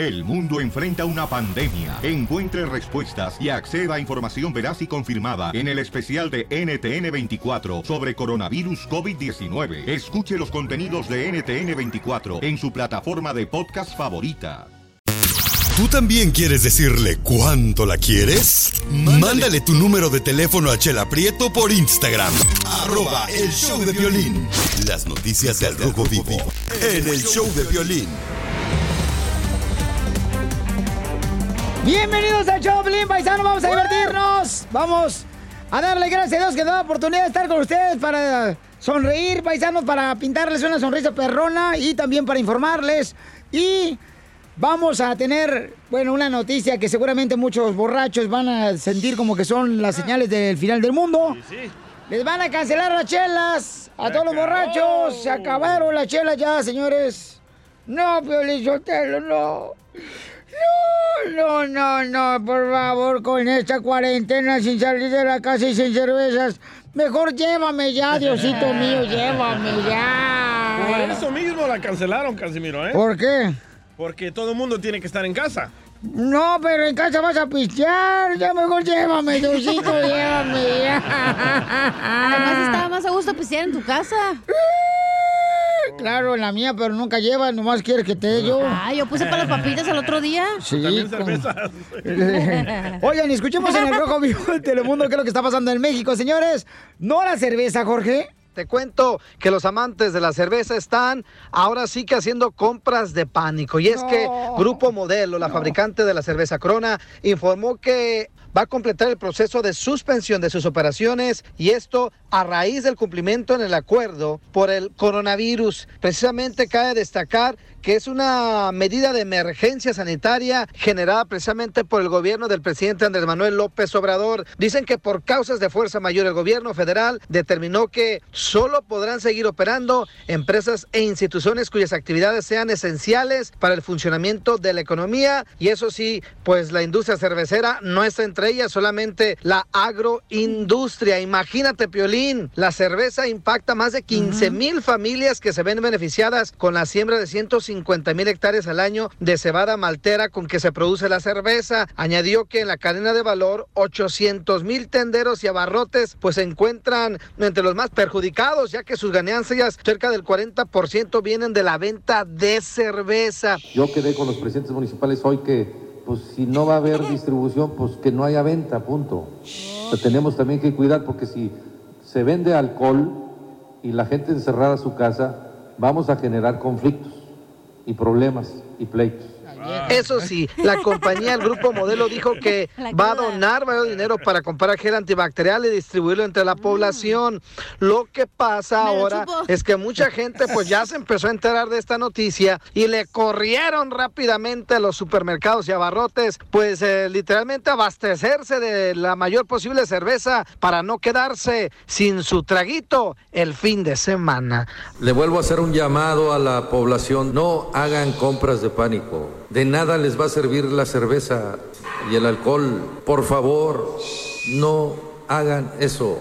El mundo enfrenta una pandemia. Encuentre respuestas y acceda a información veraz y confirmada en el especial de NTN24 sobre coronavirus COVID-19. Escuche los contenidos de NTN24 en su plataforma de podcast favorita. ¿Tú también quieres decirle cuánto la quieres? Mándale, tu número de teléfono a Chela Prieto por Instagram. Arroba el show de violín. Las noticias del Rojo Vivo en el show de violín. Bienvenidos al show, Pelín Paisano. Vamos a divertirnos. Vamos a darle gracias a Dios que da la oportunidad de estar con ustedes para sonreír, paisanos, para pintarles una sonrisa perrona y también para informarles. Y vamos a tener, bueno, una noticia que seguramente muchos borrachos van a sentir como que son las señales del final del mundo. Les van a cancelar las chelas a todos los borrachos. Se acabaron las chelas ya, señores. No, Piolín no. No, no, no, no, por favor, con esta cuarentena sin salir de la casa y sin cervezas. Mejor llévame ya, Diosito mío, llévame ya. Por eso mismo la cancelaron, Casimiro, ¿eh? ¿Por qué? Porque todo el mundo tiene que estar en casa. No, pero en casa vas a pistear. Ya mejor llévame, Diosito, llévame ya. Además estaba más a gusto pistear en tu casa. Claro, en la mía, pero nunca lleva, nomás quiere que te dé yo. Ah, yo puse para las papitas el otro día. Sí. También con- cervezas. Oigan, escuchemos en el Rojo Vivo de Telemundo qué es lo que está pasando en México, señores. No la cerveza, Jorge. Te cuento que los amantes de la cerveza están ahora sí que haciendo compras de pánico. Y es que Grupo Modelo, la fabricante de la cerveza Corona, informó que va a completar el proceso de suspensión de sus operaciones y esto a raíz del cumplimiento en el acuerdo por el coronavirus. Precisamente cabe destacar que es una medida de emergencia sanitaria generada precisamente por el gobierno del presidente Andrés Manuel López Obrador. Dicen que por causas de fuerza mayor el gobierno federal determinó que solo podrán seguir operando empresas e instituciones cuyas actividades sean esenciales para el funcionamiento de la economía y eso sí, pues la industria cervecera no está entre ellas, solamente la agroindustria. Imagínate, Piolín, la cerveza impacta más de 15 mil familias que se ven beneficiadas con la siembra de 150 mil hectáreas al año de cebada maltera con que se produce la cerveza. Añadió que en la cadena de valor 800 mil tenderos y abarrotes pues se encuentran entre los más perjudicados ya que sus ganancias cerca del 40% vienen de la venta de cerveza. Yo quedé con los presidentes municipales hoy que, pues si no va a haber distribución, pues que no haya venta, punto. Tenemos también que cuidar porque si se vende alcohol y la gente encerrada a su casa, vamos a generar conflictos y problemas y pleitos. Eso sí, la compañía, el grupo modelo dijo que va a donar varios dinero para comprar gel antibacterial y distribuirlo entre la población. Lo que pasa Mm. Ahora es que mucha gente pues ya se empezó a enterar de esta noticia y le corrieron rápidamente a los supermercados y abarrotes, pues eh, literalmente abastecerse de la mayor posible cerveza para no quedarse sin su traguito el fin de semana. Le vuelvo a hacer un llamado a la población, no hagan compras de pánico. De nada les va a servir la cerveza y el alcohol. Por favor, no hagan eso.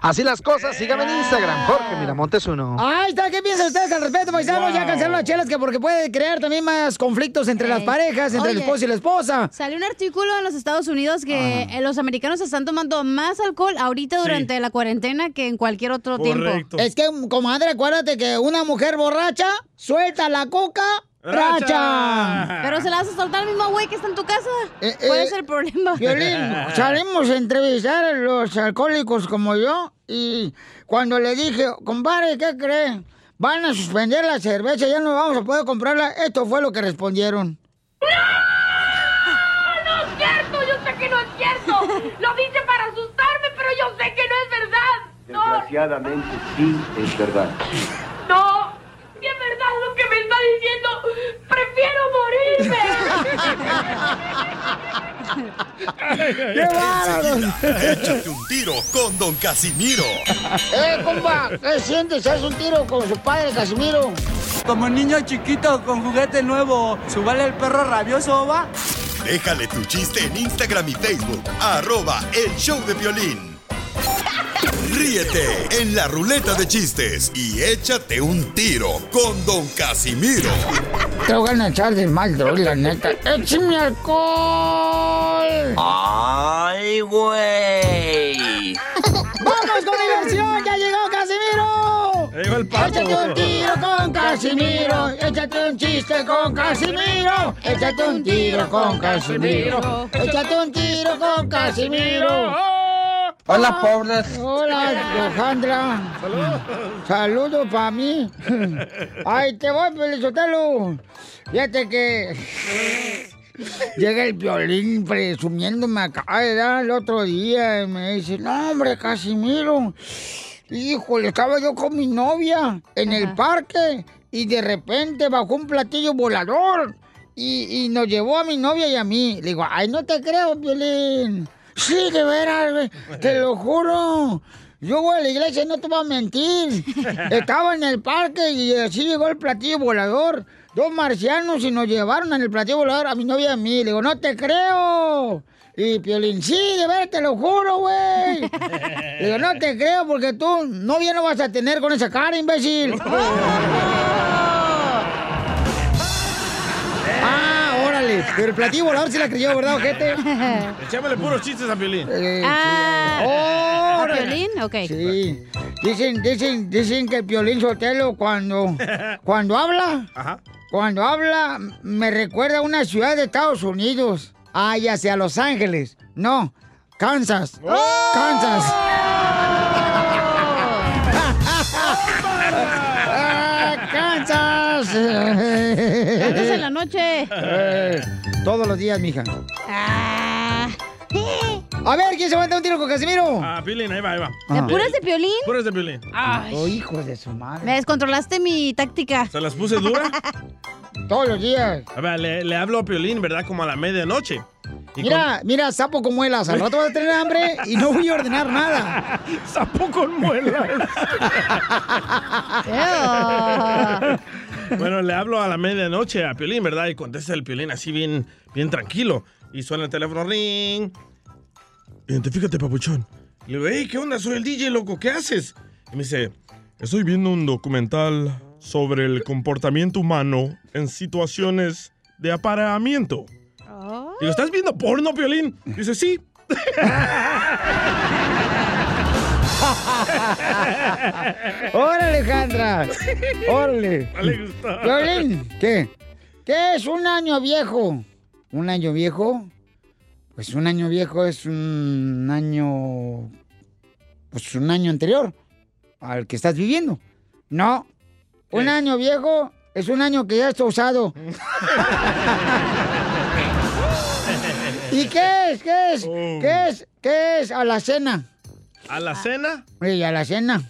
Así las cosas, síganme en Instagram, Jorge Miramontes uno. Ahí está, ¿qué piensan ustedes al respecto, paisanos? Ya cancelaron las chelas que porque puede crear también más conflictos entre las parejas, entre el esposo y la esposa. Salió un artículo en los Estados Unidos que eh, los americanos están tomando más alcohol ahorita durante la cuarentena que en cualquier otro tiempo. Es que, comadre, acuérdate que una mujer borracha suelta la coca, racha. Pero se la vas a soltar al mismo güey que está en tu casa. Eh, ¿Cuál eh, es el problema? Violín, salimos a entrevistar a los alcohólicos como yo y cuando le dije, compadre, ¿qué cree? Van a suspender la cerveza, ya no vamos a poder comprarla. Esto fue lo que respondieron. No es cierto, yo sé que no es cierto. Lo dice para asustarme, pero yo sé que no es verdad. No, Desgraciadamente sí es verdad. no, si es verdad lo que me está diciendo, prefiero morirme. ¡Qué bárbaro! Échate un tiro con Don Casimiro. ¡Eh, compa! ¿Qué sientes? ¿Haz un tiro con su padre, Casimiro? Como niño chiquito con juguete nuevo, ¿subale el perro rabioso, va? Déjale tu chiste en Instagram y Facebook. Arroba el show de violín. Ríete en la ruleta de chistes y échate un tiro con Don Casimiro. Te voy a echar de mal, la neta. ¡Échame alcohol! ¡Ay, güey! ¡Vamos con diversión! ¡Ya llegó Casimiro! llegó el pato. Échate un tiro con Casimiro. Échate un chiste con Casimiro. Échate un tiro con Casimiro. Échate un tiro con Casimiro. Hola, pobres. Hola, Alejandra. Saludos. Saludos para mí. Ay, te voy, Pelizotelo. Fíjate que llega el violín presumiéndome acá, ¿verdad? El otro día y me dice, no, hombre, Casimiro. Híjole, estaba yo con mi novia en el parque y de repente bajó un platillo volador y, y nos llevó a mi novia y a mí. Le digo, ay, no te creo, violín. Sí, de veras, güey, te lo juro. Yo voy a la iglesia y no te voy a mentir. Estaba en el parque y así llegó el platillo volador. Dos marcianos y nos llevaron en el platillo volador a mi novia y a mí. Le digo, no te creo. Y Piolín, sí, de veras, te lo juro, güey. Le digo, no te creo porque tú novia no vas a tener con esa cara, imbécil. Pero el platillo volador sí la creyó, ¿verdad, ojete? Echémosle puros chistes a Piolín. Eh, Ah, sí. ¿a. Piolín? Ok. Sí. Dicen, dicen, dicen que el Piolín Sotelo cuando, cuando habla, Ajá. cuando habla, me recuerda a una ciudad de Estados Unidos. Ah, ya sea Los Ángeles. No, Kansas. Kansas. Ah, Kansas. Noche. Eh, todos los días, mija. Ah. A ver, ¿quién se va a dar un tiro con Casimiro? Ah, Piolín, ahí va, ahí va. ¿De puras de Piolín? Puras de Piolín. Ay. Oh, hijo de su madre. Me descontrolaste mi táctica. ¿Se las puse dura? Todos los días. A ver, le, le hablo a Piolín, ¿verdad? Como a la medianoche. Y Mira, mira, sapo con muelas. Al rato vas a tener hambre y no voy a ordenar nada. Sapo con muelas. Bueno, le hablo a la medianoche a Piolín, ¿verdad? Y contesta el Piolín así bien, bien tranquilo. Y suena el teléfono, ring. Identifícate, papuchón. Le digo, hey, ¿qué onda? Soy el DJ, loco, ¿qué haces? Y me dice, estoy viendo un documental sobre el comportamiento humano en situaciones de apareamiento. Digo, ¿estás viendo porno, Piolín? Dice, sí. ¡Órale, Alejandra! ¡Órale! No le gustó. Violín, ¿qué? ¿Qué es un año viejo? ¿Un año viejo? Pues un año viejo es un año... Pues un año anterior al que estás viviendo. No. Un año viejo es un año que ya está usado. ¿Y qué es? ¿Qué es? ¿Qué es? ¿Qué es? A la cena. ¿A la cena? Sí, a la cena.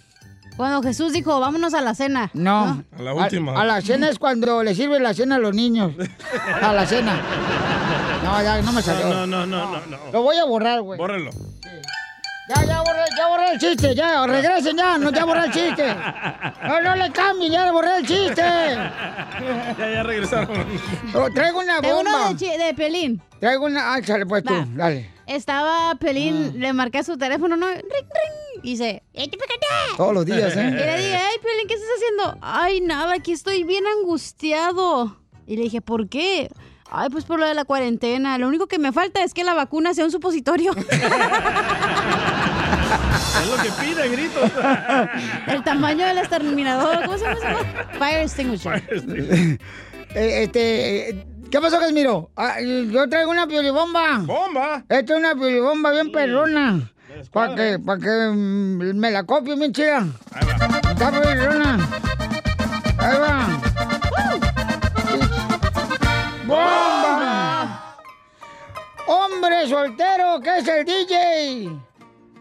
Cuando Jesús dijo, vámonos a la cena. No. A la última. A, la cena es cuando le sirven la cena a los niños. A la cena. No, ya no me salió. No, no, no, no, no. Lo voy a borrar, güey. Bórrelo. Ya, ya borré, ya borré el chiste, ya, regresen ya, no, ya borré el chiste. No, no le cambien, ya borré el chiste. Ya, ya regresaron. Oh, traigo una bomba. uno de, Piolín. Traigo una, ah, sale pues tú, Va. dale. Estaba Piolín, le marqué a su teléfono, ¿no? Ring, ring. Y dice, "Eh, te fíjate". Todos los días, Y le ¿eh? dije, ay, Piolín, ¿qué estás haciendo? Ay, nada, aquí estoy bien angustiado. Y le dije, ¿por qué? Ay, pues por lo de la cuarentena. Lo único que me falta es que la vacuna sea un supositorio. Es lo que pide, gritos. El tamaño del exterminador. ¿Cómo se llama? eso? Fire extinguisher. Eh, este, eh, ¿qué pasó, Casimiro? Ah, yo traigo una piolibomba. ¿Bomba? Esta es una piolibomba bien perrona. Para que, para que mm, me la copie bien chida. Está perrona. Ahí va. ¡Bomba! Hombre soltero que es el DJ.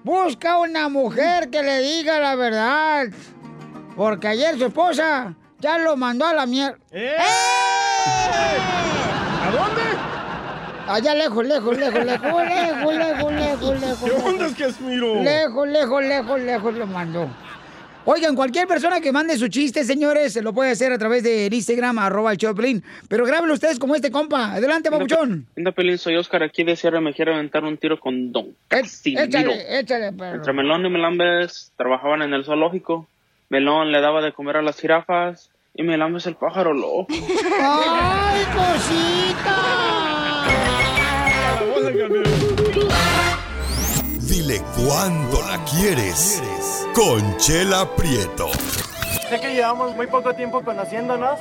Busca una mujer que le diga la verdad. Porque ayer su esposa ya lo mandó a la mierda. ¡Eh! ¿A dónde? Allá lejos, lejos, lejos, lejos, lejos, lejos, lejos, lejos. ¿Qué onda es Casimiro? Lejos, lejos, lejos, lejos lo mandó. Oigan, cualquier persona que mande su chiste, señores, se lo puede hacer a través del Instagram, arroba el de Piolín. Pero grábenlo ustedes como este compa. Adelante, papuchón. Linda Pelín, soy Oscar aquí de Sierra. Me quiero aventar un tiro con Don Casimiro. Échale, échale, perro. Entre Melón y Melambes trabajaban en el zoológico. Melón le daba de comer a las jirafas y Melambes el pájaro loco. ¡Ay, cosita! Dile cuándo la quieres. Conchela Prieto. Sé que llevamos muy poco tiempo conociéndonos.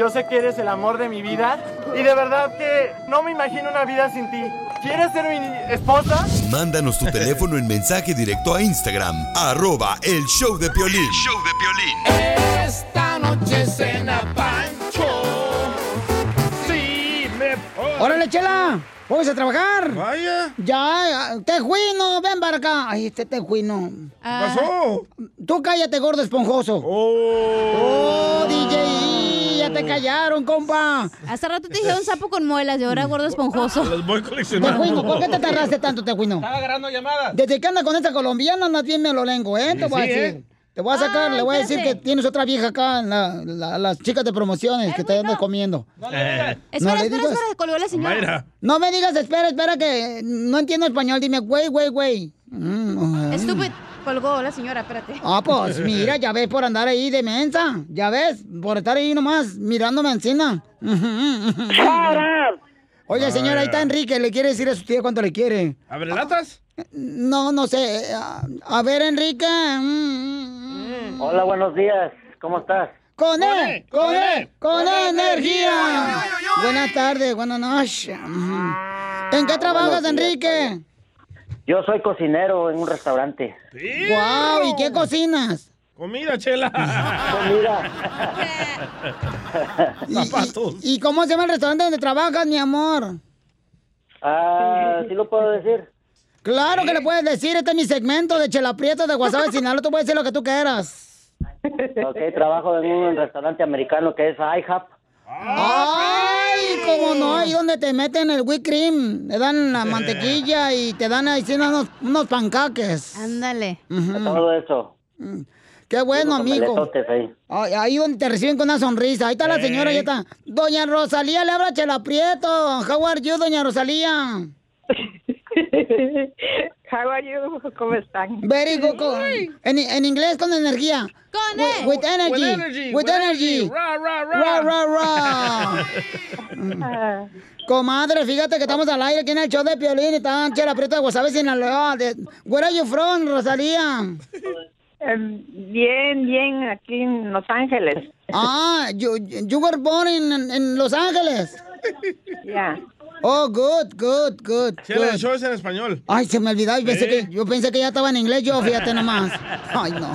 Yo sé que eres el amor de mi vida. Y de verdad que no me imagino una vida sin ti. ¿Quieres ser mi esposa? Mándanos tu teléfono en mensaje directo a Instagram, arroba el show de Piolín. Esta noche cena Pancho. Sí, me ¡Órale, chela! ¡Vamos a trabajar! ¡Vaya! Ya, tejuino, ven para acá. Ay, este tejuino. Ah. pasó? Tú cállate, gordo esponjoso. ¡Oh! ¡Oh, DJ! Ya te callaron, compa. Hace rato te dije un sapo con muelas y ahora gordo esponjoso. Los voy coleccionando. Tejuino, ¿por qué te tardaste tanto, tejuino? Estaba agarrando llamadas. Desde que anda con esta colombiana, andas bien melolengo, ¿eh? Te voy a decir. ¿eh? Te voy a sacar, Ah, le voy a decir que tienes otra vieja acá, la- la- las chicas de promociones que te andan comiendo. Espera, No le espera, digas. espera, colgó la señora. Mayra. No me digas, espera, espera, que no entiendo español. Dime, güey, güey, güey. Mm, Estúpido, colgó la señora, espérate. Ah, pues mira, ya ves por andar ahí de mensa. Ya ves, por estar ahí nomás mirándome encima. Oye, señora, ahí está Enrique. Le quiere decir a su tía cuánto le quiere. ¿Abre latas? No, no sé. A, a ver, Enrique. mm, Hola, buenos días. ¿Cómo estás? Con él, él, con él, él, con con energía. Buenas tardes, buenas noches. Ujú. ¿En qué trabajas, Enrique? Yo soy cocinero en un restaurante. Guau, ¿y qué cocinas? Comida, chela. Comida. ¿Y, y- y cómo se llama el restaurante donde trabajas, mi amor? Ah, ¿sí lo puedo decir? Claro que le puedes decir, este es mi segmento de Chela Prieto de WhatsApp de Sinaloa, tú puedes decir lo que tú quieras. Ok, trabajo en un restaurante americano que es IHOP. ¡Ay, cómo no! Ahí donde te meten el whipped cream, te dan la mantequilla y te dan ahí sí, unos, unos pancaques. Ándale. Todo eso. Qué bueno, amigo. ahí. Ay, ahí donde te reciben con una sonrisa. Ahí está la señora, ya está. Doña Rosalía, le habla Chela Prieto. How are you, doña Rosalía? How are you? ¿Cómo están? Very good. En, en inglés, con energía. Con With, with energy. With energy, With energy. Ra, ra, ra. Ra, ra, ra. Comadre, fíjate que estamos al aire aquí en el show de Piolín y está Chela Prieto de Guasave, Sinaloa. De, where are you from, Rosalía? Em, bien, bien, aquí en Los Ángeles. Ah, you, you were born in, in Los Ángeles. Ya. Oh, good, good, good. El good. show es en español. Ay, se me olvidaba y pensé ¿Eh? que, yo pensé que ya estaba en inglés yo, fíjate nomás. Ay, no.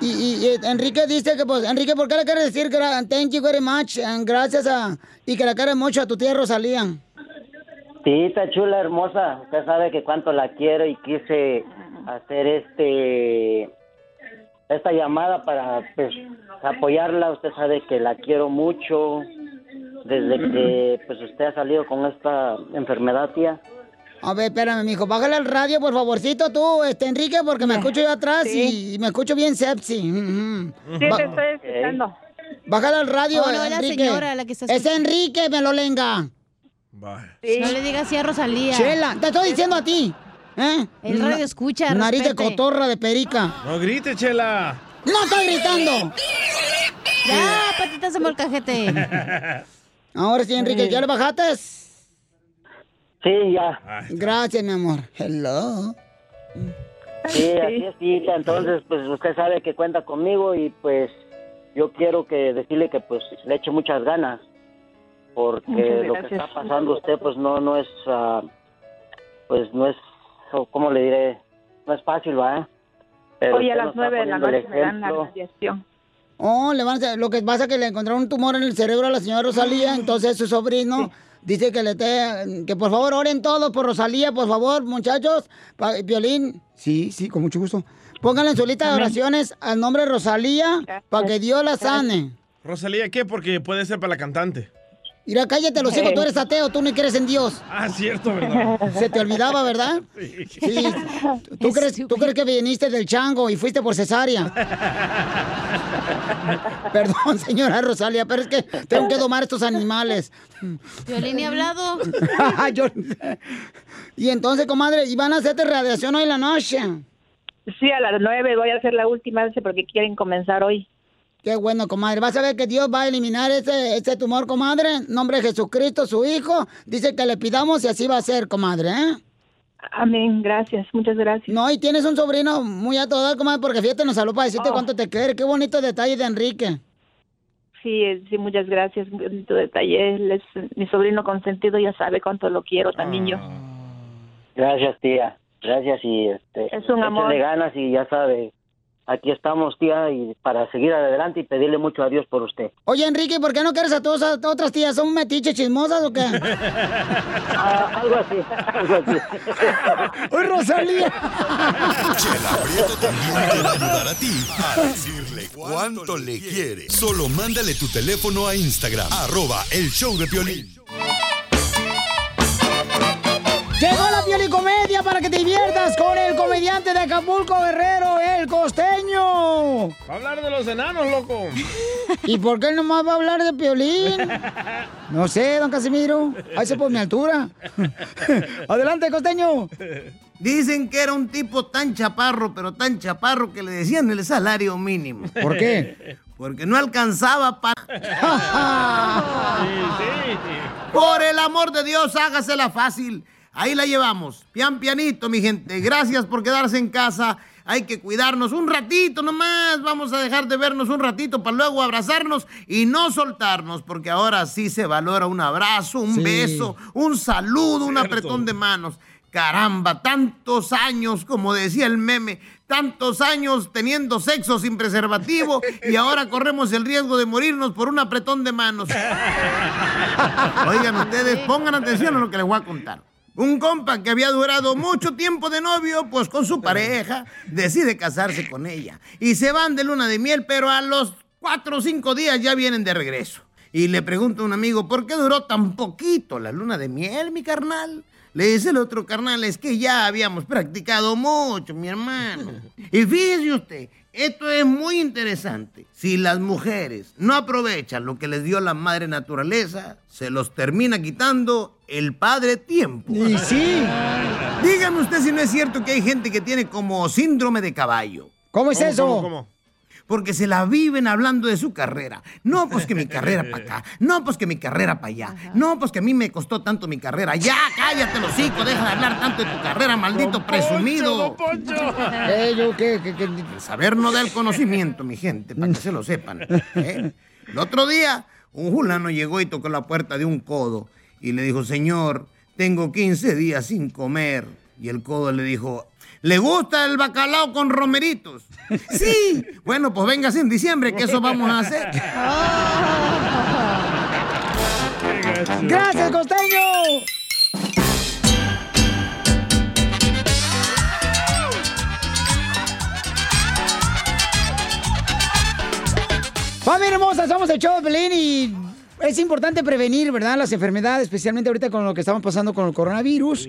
Y, y- y Enrique dice que, pues, Enrique, ¿por qué le quieres decir gra- thank you very much? and gracias a, y que le quieres mucho a tu tía Rosalía. Sí, está chula, hermosa. Usted sabe que cuánto la quiero y quise hacer este esta llamada para pues apoyarla. Usted sabe que la quiero mucho desde que pues usted ha salido con esta enfermedad, tía. A ver, espérame, mijo, bájale el radio, por favorcito, tú, este, Enrique, porque me escucho yo atrás y, y me escucho bien sepsi. Sí, Ba- te estoy escuchando. Bájale el radio, Oh, no, es la Enrique. señora la que está Es. Enrique, me lo lenga. Sí. No le digas así a Rosalía. Chela, te estoy diciendo a ti. ¿eh? El radio escucha, Nariz de cotorra de perica. No grite, chela. ¡No estoy gritando! Ya, patitas de molcajete. Ahora sí, Enrique, ¿ya le bajaste? Sí, ya. Gracias, mi amor. Hello. Sí, así es, tita. Entonces, pues usted sabe que cuenta conmigo y pues yo quiero que decirle que pues le eche muchas ganas porque lo que está pasando usted pues no no es ah, pues no es cómo le diré no es fácil, ¿va? Pero Hoy a las nueve de la noche me dan la radiación. Oh, le van a hacer- lo que pasa es que le encontraron un tumor en el cerebro a la señora Rosalía, entonces su sobrino dice que le te, que por favor oren todos por Rosalía, por favor, muchachos. Pa- Violín, sí, sí, con mucho gusto. Pónganle en su lista de oraciones al nombre de Rosalía para que Dios la sane. Rosalía, ¿qué? Porque puede ser para la cantante. Mira, cállate los hijos, tú eres ateo, tú no crees en Dios. Ah, cierto, ¿verdad? Se te olvidaba, ¿verdad? Sí. ¿Tú crees, ¿Tú crees que viniste del chango y fuiste por cesárea? Perdón, señora Rosalia, pero es que tengo que domar estos animales. Violín ni hablado. Yo- Y entonces, comadre, ¿y van a hacerte radiación hoy en la noche? Sí, a las nueve voy a hacer la última vez porque quieren comenzar hoy. Qué bueno, comadre. Vas a ver que Dios va a eliminar ese, ese tumor, comadre. En nombre de Jesucristo, su Hijo. Dice que le pidamos y así va a ser, comadre, ¿eh? Amén, gracias, muchas gracias. No, y tienes un sobrino muy a todo dar, comadre, porque fíjate, nos habló para decirte Oh. cuánto te quiere. Qué bonito detalle de Enrique. Sí, sí, muchas gracias. Tu detalle, él es mi sobrino consentido, ya sabe cuánto lo quiero también yo. Gracias, tía. Gracias y este, Es un amor. ganas y ya sabe, aquí estamos, tía, y para seguir adelante y pedirle mucho a Dios por usted. Oye, Enrique, ¿por qué no quieres a todas las otras tías? ¿Son metiches chismosas o qué? algo así, algo así. ¡Uy, Rosalía! Chela Prieto también quiere ayudar a ti a decirle cuánto le quiere. Solo mándale tu teléfono a Instagram, arroba el show de Piolín. Llegó la piolicomedia para que te diviertas con el comediante de Acapulco Guerrero, el costeño. Va a hablar de los enanos, loco. ¿Y por qué nomás va a hablar de piolín? No sé, don Casimiro. Ahí se por mi altura. Adelante, costeño. Dicen que era un tipo tan chaparro, pero tan chaparro que le decían el salario mínimo. ¿Por qué? Porque no alcanzaba para... Por el amor de Dios, hágasela fácil. Ahí la llevamos. Pian pianito, mi gente. Gracias por quedarse en casa. Hay que cuidarnos un ratito nomás. Vamos a dejar de vernos un ratito para luego abrazarnos y no soltarnos, porque ahora sí se valora un abrazo, un Sí. beso, un saludo, un apretón de manos. Caramba, tantos años, como decía el meme, tantos años teniendo sexo sin preservativo y ahora corremos el riesgo de morirnos por un apretón de manos. Oigan ustedes, pongan atención a lo que les voy a contar. Un compa que había durado mucho tiempo de novio, pues con su pareja, decide casarse con ella. Y se van de luna de miel, pero a los cuatro o cinco días ya vienen de regreso. Y le pregunta a un amigo, ¿por qué duró tan poquito la luna de miel, mi carnal? Le dice el otro carnal, es que ya habíamos practicado mucho, mi hermano. Y fíjese usted, esto es muy interesante. Si las mujeres no aprovechan lo que les dio la madre naturaleza, se los termina quitando el padre tiempo. Y sí. Dígame usted si no es cierto que hay gente que tiene como síndrome de caballo. ¿Cómo es ¿Cómo, eso? cómo, cómo? Porque se la viven hablando de su carrera. No, pues que mi carrera para acá. No, pues que mi carrera para allá. No, pues que a mí me costó tanto mi carrera. Ya, cállate los hocico, deja de hablar tanto de tu carrera, maldito presumido. Eh, yo, ¿qué, qué, qué? El saber no da el conocimiento, mi gente, para que se lo sepan. ¿eh? El otro día, un fulano llegó y tocó la puerta de un codo y le dijo, señor, tengo 15 días sin comer. Y el codo le dijo, ¿le gusta el bacalao con romeritos? Sí, bueno, pues véngase en diciembre, que eso vamos a hacer. ¡Gracias, costeño! Familia hermosa, somos el show de Pelín y es importante prevenir, ¿verdad? Las enfermedades, especialmente ahorita con lo que estamos pasando con el coronavirus.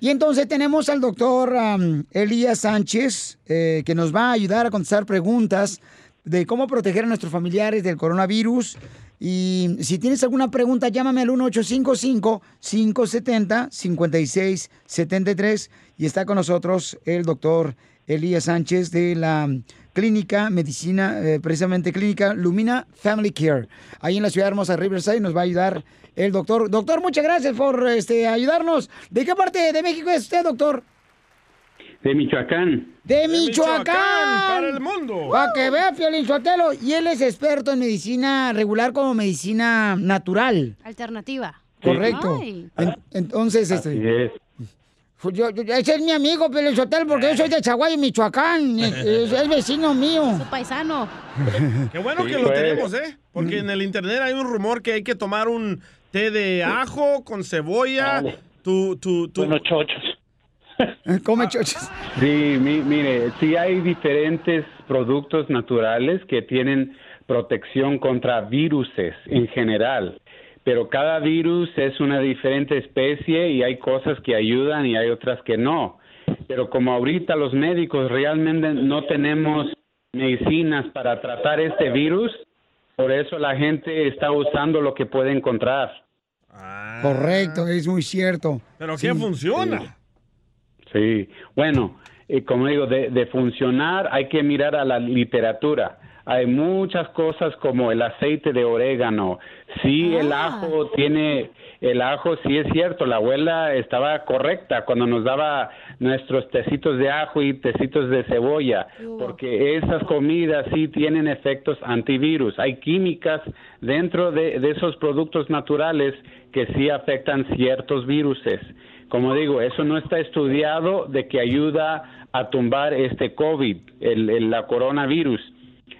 Y entonces tenemos al doctor um, Elías Sánchez, eh, que nos va a ayudar a contestar preguntas de cómo proteger a nuestros familiares del coronavirus. Y si tienes alguna pregunta, llámame al 1855-570-5673. Y está con nosotros el doctor Elías Sánchez de la clínica medicina, eh, precisamente clínica Lumina Family Care. Ahí en la ciudad hermosa de Riverside nos va a ayudar el doctor. Doctor, muchas gracias por este, ayudarnos. ¿De qué parte de México es usted, doctor? De Michoacán. De Michoacán. para el mundo. Para que vea, Piolín Sotelo. Y él es experto en medicina regular como medicina natural. Alternativa. Correcto. Ay. En- entonces, este... Así es. Pues yo- yo- ese es mi amigo, Piolín Sotelo, porque yo soy de Chaguay, Michoacán. Es, vecino mío. Su paisano. Qué bueno Sí, que lo pues. tenemos, ¿eh? Porque en el internet hay un rumor que hay que tomar un té de ajo con cebolla. Tu, tu, tu... Bueno, chochos. Come chochos. Sí, mi- mire, sí hay diferentes productos naturales que tienen protección contra viruses en general, pero cada virus es una diferente especie y hay cosas que ayudan y hay otras que no. Pero como ahorita los médicos realmente no tenemos medicinas para tratar este virus, por eso la gente está usando lo que puede encontrar. Correcto, es muy cierto. Pero ¿qué funciona? Sí, bueno, eh, como digo, de, de funcionar hay que mirar a la literatura. Hay muchas cosas como el aceite de orégano. Sí, el ajo tiene, el ajo sí es cierto, la abuela estaba correcta cuando nos daba nuestros tecitos de ajo y tecitos de cebolla, porque esas comidas sí tienen efectos antivirus. Hay químicas dentro de, de esos productos naturales que sí afectan ciertos viruses. Como digo, eso no está estudiado de que ayuda a tumbar este COVID, el, el- la coronavirus.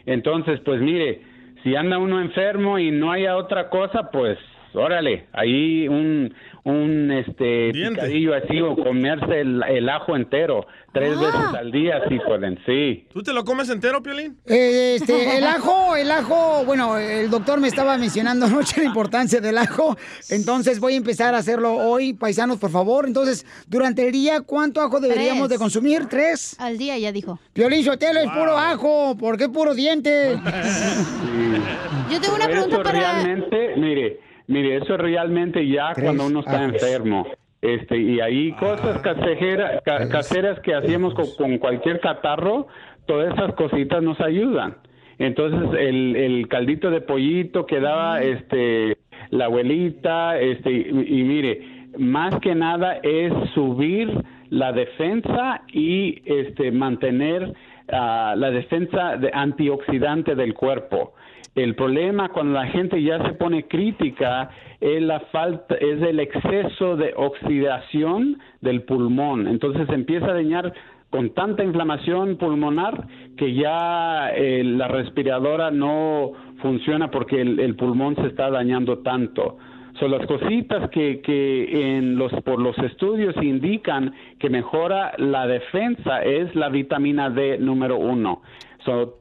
Entonces, pues mire, si anda uno enfermo y no haya otra cosa, pues órale, ahí un, un este picadillo así o comerse el, el ajo entero tres veces al día si pueden, sí. ¿Tú te lo comes entero, Piolín? Eh, este, el ajo, el ajo, bueno, el doctor me estaba mencionando anoche la importancia del ajo, entonces voy a empezar a hacerlo hoy, paisanos, por favor. Entonces, durante el día, ¿cuánto ajo deberíamos Tres. de consumir? ¿Tres? Al día, ya dijo. Piolín Sotelo es puro ajo, ¿por qué puro diente? Yo tengo una Pero pregunta para... realmente, mire, mire, eso realmente ya cuando uno está enfermo. Este, y ahí cosas casejera- ca- caseras que hacíamos con, con cualquier catarro, todas esas cositas nos ayudan. Entonces, el, el caldito de pollito que daba este, la abuelita, este, y, y mire, más que nada es subir la defensa y este, mantener ah, la defensa de antioxidante del cuerpo. El problema cuando la gente ya se pone crítica es la falta, es el exceso de oxidación del pulmón. Entonces empieza a dañar con tanta inflamación pulmonar que ya eh, la respiradora no funciona porque el, el pulmón se está dañando tanto. Son las cositas que, que en los, por los estudios indican que mejora la defensa es la vitamina D número uno.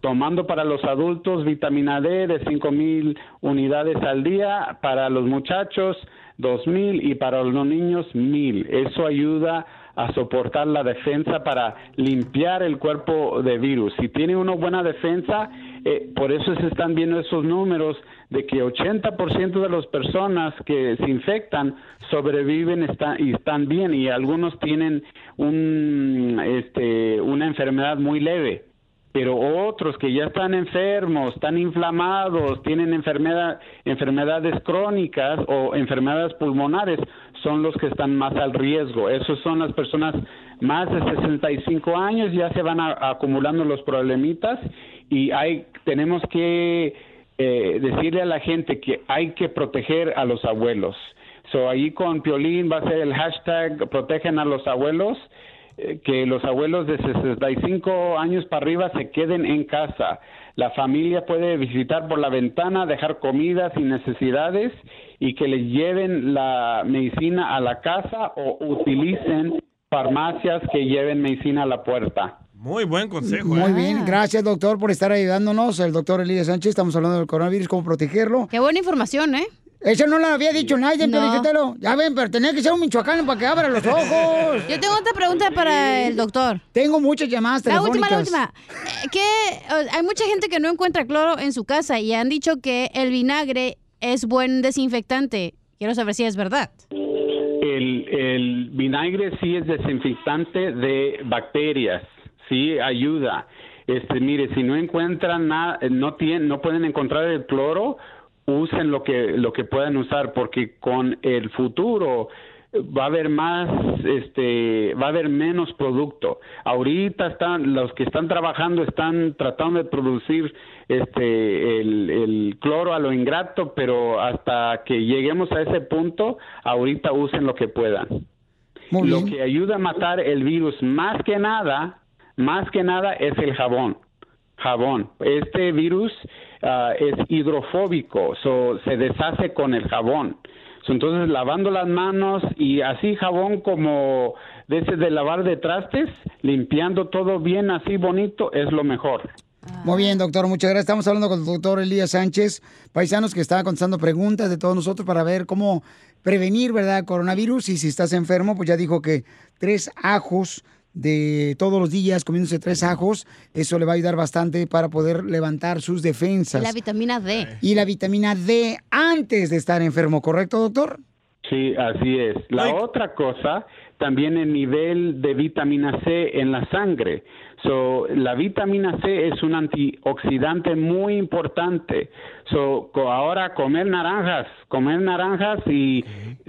Tomando para los adultos vitamina D de 5000 unidades al día, para los muchachos 2000 y para los niños 1000. Eso ayuda a soportar la defensa para limpiar el cuerpo de virus. Si tiene una buena defensa, eh, por eso se están viendo esos números de que 80% de las personas que se infectan sobreviven y están bien y algunos tienen un, este, una enfermedad muy leve pero otros que ya están enfermos, están inflamados, tienen enfermedad, enfermedades crónicas o enfermedades pulmonares, son los que están más al riesgo. Esos son las personas más de 65 años, ya se van acumulando los problemitas y hay, tenemos que eh, decirle a la gente que hay que proteger a los abuelos. So, ahí con Piolín va a ser el hashtag protegen a los abuelos que los abuelos de 65 años para arriba se queden en casa. La familia puede visitar por la ventana, dejar comidas y necesidades y que le lleven la medicina a la casa o utilicen farmacias que lleven medicina a la puerta. Muy buen consejo. Muy ¿eh? bien, gracias doctor por estar ayudándonos. El doctor Elías Sánchez, estamos hablando del coronavirus, cómo protegerlo. Qué buena información, ¿eh? Eso no lo había dicho nadie, No. Sotelo. Ya ven, pero tenía que ser un michoacano para que abra los ojos. Yo tengo otra pregunta para el doctor. Tengo muchas llamadas La última, telefónicas. la última. Eh, Que eh, hay mucha gente que no encuentra cloro en su casa y han dicho que el vinagre es buen desinfectante. Quiero saber si es verdad. El, el vinagre sí es desinfectante de bacterias, sí ayuda. Este, mire, si no encuentran nada, no tienen, no pueden encontrar el cloro, usen lo que lo que puedan usar, porque con el futuro va a haber más, este, va a haber menos producto. Ahorita están los que están trabajando están tratando de producir este el, el cloro a lo ingrato, pero hasta que lleguemos a ese punto, ahorita usen lo que puedan. lo que ayuda a matar el virus más que nada, más que nada es el jabón. Jabón. Este virus ah, es hidrofóbico, so, se deshace con el jabón. Entonces, lavando las manos y así jabón como de ese de lavar de trastes, limpiando todo bien así bonito, es lo mejor. Muy bien, doctor, muchas gracias. Estamos hablando con el doctor Elías Sánchez, paisanos que está contestando preguntas de todos nosotros para ver cómo prevenir, ¿verdad?, coronavirus. Y si estás enfermo, pues ya dijo que tres ajos de todos los días, comiéndose tres ajos, eso le va a ayudar bastante para poder levantar sus defensas. La vitamina D. Y la vitamina D antes de estar enfermo, ¿correcto, doctor? Sí, así es. La otra cosa, también el nivel de vitamina C en la sangre. So, la vitamina C es un antioxidante muy importante. So, ahora comer naranjas, comer naranjas y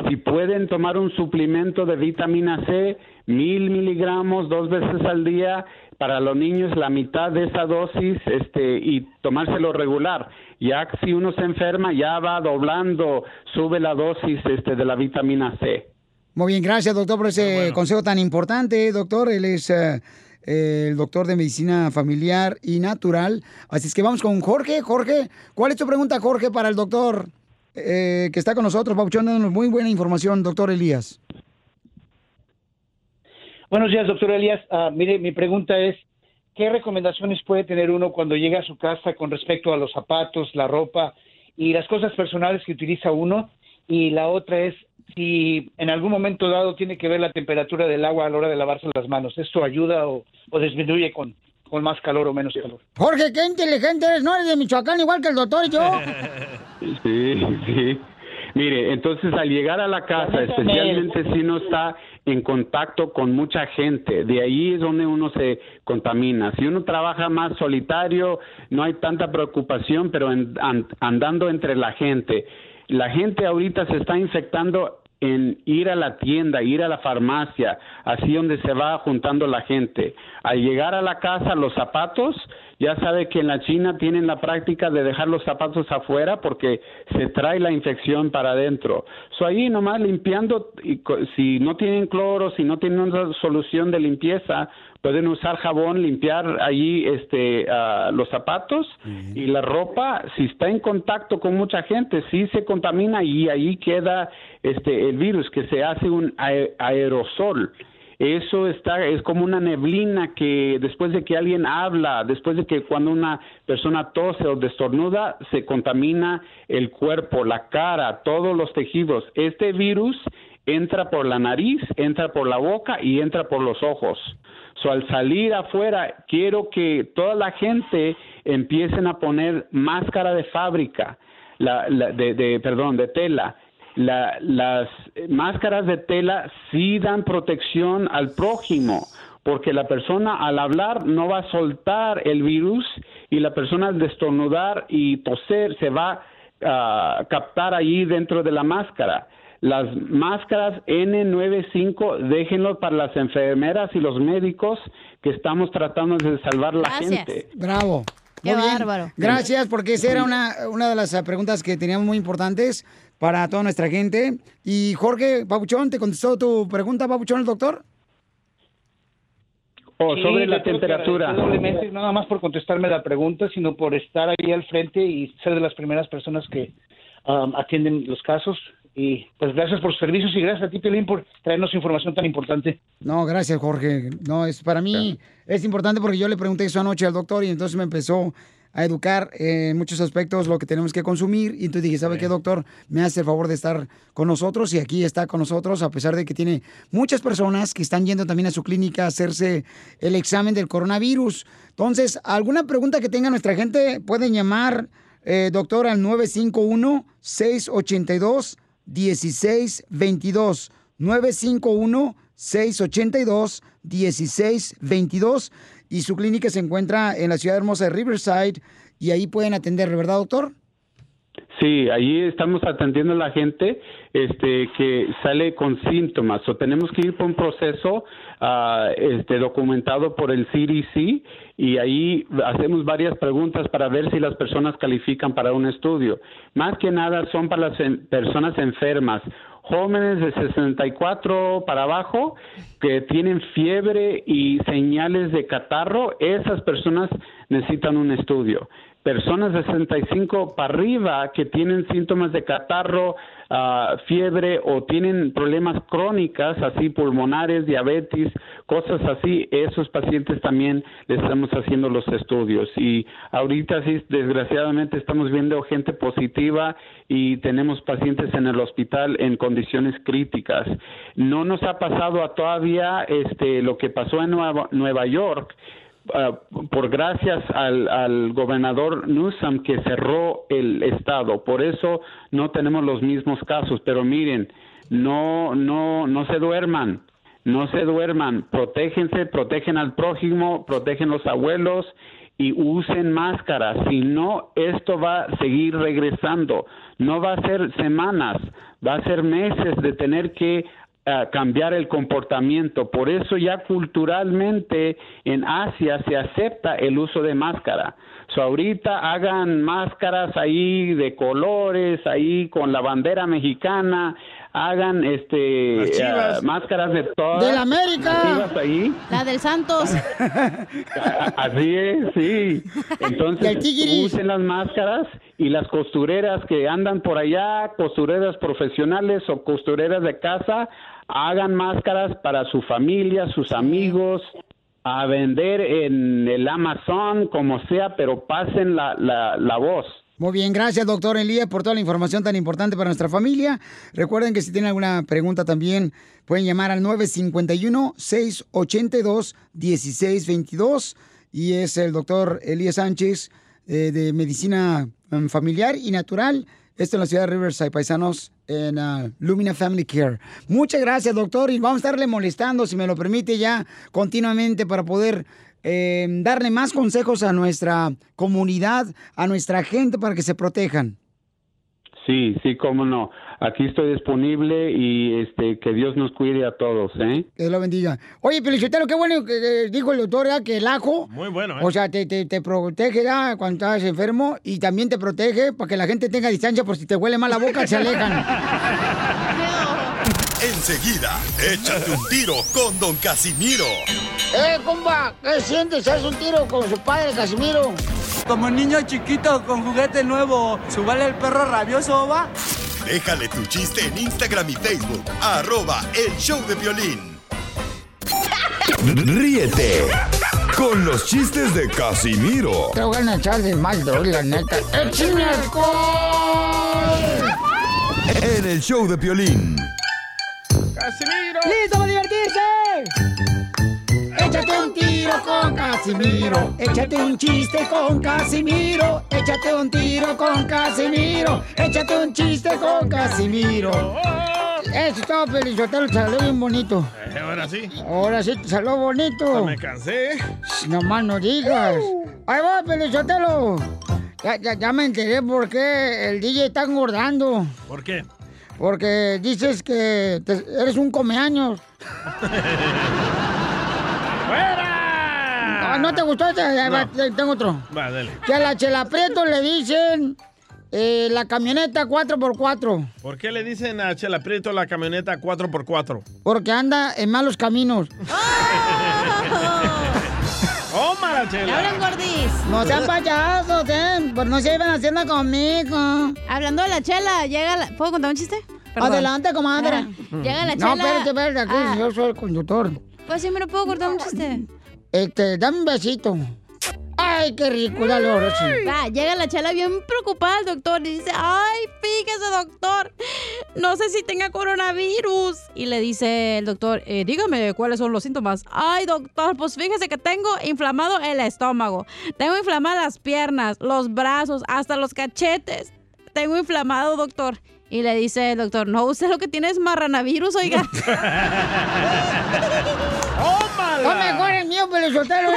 si pueden tomar un suplemento de vitamina C, mil miligramos dos veces al día para los niños la mitad de esa dosis este y tomárselo regular ya si uno se enferma ya va doblando sube la dosis este de la vitamina C Muy bien, gracias, doctor, por ese consejo tan importante, doctor. Él es eh, el doctor de medicina familiar y natural. Así es que vamos con Jorge. Jorge, ¿cuál es tu pregunta, Jorge, para el doctor eh, que está con nosotros, Pauchón, dándonos muy buena información, doctor Elías? Buenos días, doctor Elías. Ah, mire, mi pregunta es, ¿qué recomendaciones puede tener uno cuando llega a su casa con respecto a los zapatos, la ropa y las cosas personales que utiliza uno? Y la otra es, si en algún momento dado tiene que ver la temperatura del agua a la hora de lavarse las manos, ¿esto ayuda o, o disminuye con, con más calor o menos calor? Jorge, qué inteligente eres, no eres de Michoacán igual que el doctor y yo. sí sí mire entonces al llegar a la casa especialmente si uno está en contacto con mucha gente. De ahí es donde uno se contamina. Si uno trabaja más solitario no hay tanta preocupación pero en- an- andando entre la gente. La gente ahorita se está infectando en ir a la tienda, ir a la farmacia, así donde se va juntando la gente. Al llegar a la casa, los zapatos, ya sabe que en la China tienen la práctica de dejar los zapatos afuera porque se trae la infección para adentro. So ahí nomás limpiando, y si no tienen cloro, si no tienen una solución de limpieza, pueden usar jabón, limpiar allí este, ah, los zapatos y la ropa, si está en contacto con mucha gente, sí se contamina y ahí queda este, el virus, que se hace un ae- aerosol. Eso está, es como una neblina que después de que alguien habla, después de que cuando una persona tose o destornuda, se contamina el cuerpo, la cara, todos los tejidos. Este virus entra por la nariz, entra por la boca y entra por los ojos. So, al salir afuera, quiero que toda la gente empiecen a poner máscara de fábrica, la, la- de, de- perdón, de tela. La- las máscaras de tela sí dan protección al prójimo, porque la persona al hablar no va a soltar el virus y la persona al destornudar y toser se va a captar allí dentro de la máscara. Las máscaras N95 déjenlo para las enfermeras y los médicos que estamos tratando de salvar la gente. Bravo. Qué Muy bien. bárbaro. Gracias, porque esa era una, una de las eh, preguntas que teníamos muy importantes para toda nuestra gente. Y Jorge Papuchón, ¿te contestó tu pregunta, Papuchón, el doctor? O Sí, sobre la temperatura. agradecer doblemente, nada más por contestarme la pregunta, sino por estar ahí al frente y ser de las primeras personas que um, atienden los casos. Y pues gracias por sus servicios y gracias a ti, Piolín, por traernos información tan importante. No, gracias, Jorge. No, es para mí es importante porque yo le pregunté eso anoche al doctor y entonces me empezó a educar en muchos aspectos lo que tenemos que consumir. Y entonces dije, ¿sabe qué, doctor? Me hace el favor de estar con nosotros y aquí está con nosotros, a pesar de que tiene muchas personas que están yendo también a su clínica a hacerse el examen del coronavirus. Entonces, alguna pregunta que tenga nuestra gente, pueden llamar, eh, doctor, al 951-682. 1622 951 682 1622 y su clínica se encuentra en la ciudad hermosa de Riverside y ahí pueden atenderle, ¿verdad, doctor? Sí, allí estamos atendiendo a la gente este, que sale con síntomas. O tenemos que ir por un proceso ah, este, documentado por el CDC y ahí hacemos varias preguntas para ver si las personas califican para un estudio. Más que nada son para las personas enfermas, jóvenes de 64 para abajo que tienen fiebre y señales de catarro. Esas personas necesitan un estudio personas de 65 para arriba que tienen síntomas de catarro, ah, fiebre o tienen problemas crónicas, así pulmonares, diabetes, cosas así, esos pacientes también les estamos haciendo los estudios. Y ahorita sí, desgraciadamente estamos viendo gente positiva y tenemos pacientes en el hospital en condiciones críticas. No nos ha pasado a todavía este, lo que pasó en Nueva, Nueva York, ah, por gracias al, al gobernador Newsom que cerró el estado. Por eso no tenemos los mismos casos. Pero miren, no, no, no se duerman. No se duerman, protégense, protegen al prójimo, protegen los abuelos y usen máscaras. Si no, esto va a seguir regresando. No va a ser semanas, va a ser meses de tener que cambiar el comportamiento. Por eso ya culturalmente en Asia se acepta el uso de máscara. So ahorita hagan máscaras ahí de colores, ahí con la bandera mexicana, hagan este ah, máscaras de todas ¡De la América! ahí. La del Santos. Así es, sí. Entonces, usen las máscaras y las costureras que andan por allá, costureras profesionales o costureras de casa, hagan máscaras para su familia, sus amigos, a vender en el Amazon, como sea, pero pasen la, la, la voz. Muy bien, gracias doctor Elías por toda la información tan importante para nuestra familia. Recuerden que si tienen alguna pregunta también pueden llamar al 951-682-1622 y es el doctor Elías Sánchez eh, de Medicina mm, Familiar y Natural. Esto en la ciudad de Riverside, paisanos, en ah, Lumina Family Care. Muchas gracias, doctor, y vamos a estarle molestando, si me lo permite, ya continuamente para poder eh, darle más consejos a nuestra comunidad, a nuestra gente para que se protejan. Sí, sí, cómo no. Aquí estoy disponible y este que Dios nos cuide a todos, ¿eh? Que Dios lo bendiga. Oye, Pelichotero, qué bueno que dijo el doctor ¿verdad? que el ajo, Muy bueno, ¿eh? o sea, te, te, te protege cuando estás enfermo y también te protege para que la gente tenga distancia por si te huele mal la boca, se alejan. Enseguida, échate un tiro con Don Casimiro. ¡Eh, compa! ¿Qué sientes? ¿Haz un tiro con su padre, Casimiro? Como niño chiquito con juguete nuevo, ¿subale el perro rabioso, va? Déjale tu chiste en Instagram y Facebook, arroba el show de violín. Ríete con los chistes de Casimiro Te voy a echar de mal, la neta. ¡Échame alcohol! en el show de violín. ¡Casimiro! ¡Listo para divertirse! Échate un tiro con Casimiro. Échate un chiste con Casimiro. Échate un tiro con Casimiro. Échate un chiste con Casimiro. Eso es todo, Pelizotelo. Te salió bien bonito. Eh, ahora sí. Ahora sí te salió bonito. Me cansé. No más no digas. Ahí va, Pelizotelo. Ya, ya, ya me enteré por qué el DJ está engordando. ¿Por qué? Porque dices que te- eres un comeaños. ¡Fuera! Ah, ¿No te gustó? este? No. te- Tengo otro. Va, dale. Que a la Chela Prieto le dicen eh, la camioneta 4x4 ¿Por qué le dicen a Chela Prieto la camioneta 4x4? porque anda en malos caminos. ¡Tómala, Chela! Hablan gordis. No sean payasos, ¿eh? Pues no se iban haciendo conmigo. Hablando de la chela, llega la... ¿Puedo contar un chiste? Perdón. Adelante, comadre. Ah, llega la No, chela. espérate, espérate, aquí Ah, yo soy el conductor. Pues sí, me lo puedo cortar un chiste. Este, dame un besito. Ay, qué rico, dale ahora sí. Va, llega la chela bien preocupada al doctor y dice, ay, fíjese doctor, no sé si tenga coronavirus. Y le dice el doctor, "Eh, dígame cuáles son los síntomas. Ay, doctor, pues fíjese que tengo inflamado el estómago, tengo inflamadas las piernas, los brazos, hasta los cachetes. Tengo inflamado, doctor. Y le dice el doctor, no, usted lo que tiene es marranavirus, oiga. No mejor el mío, pero soltero.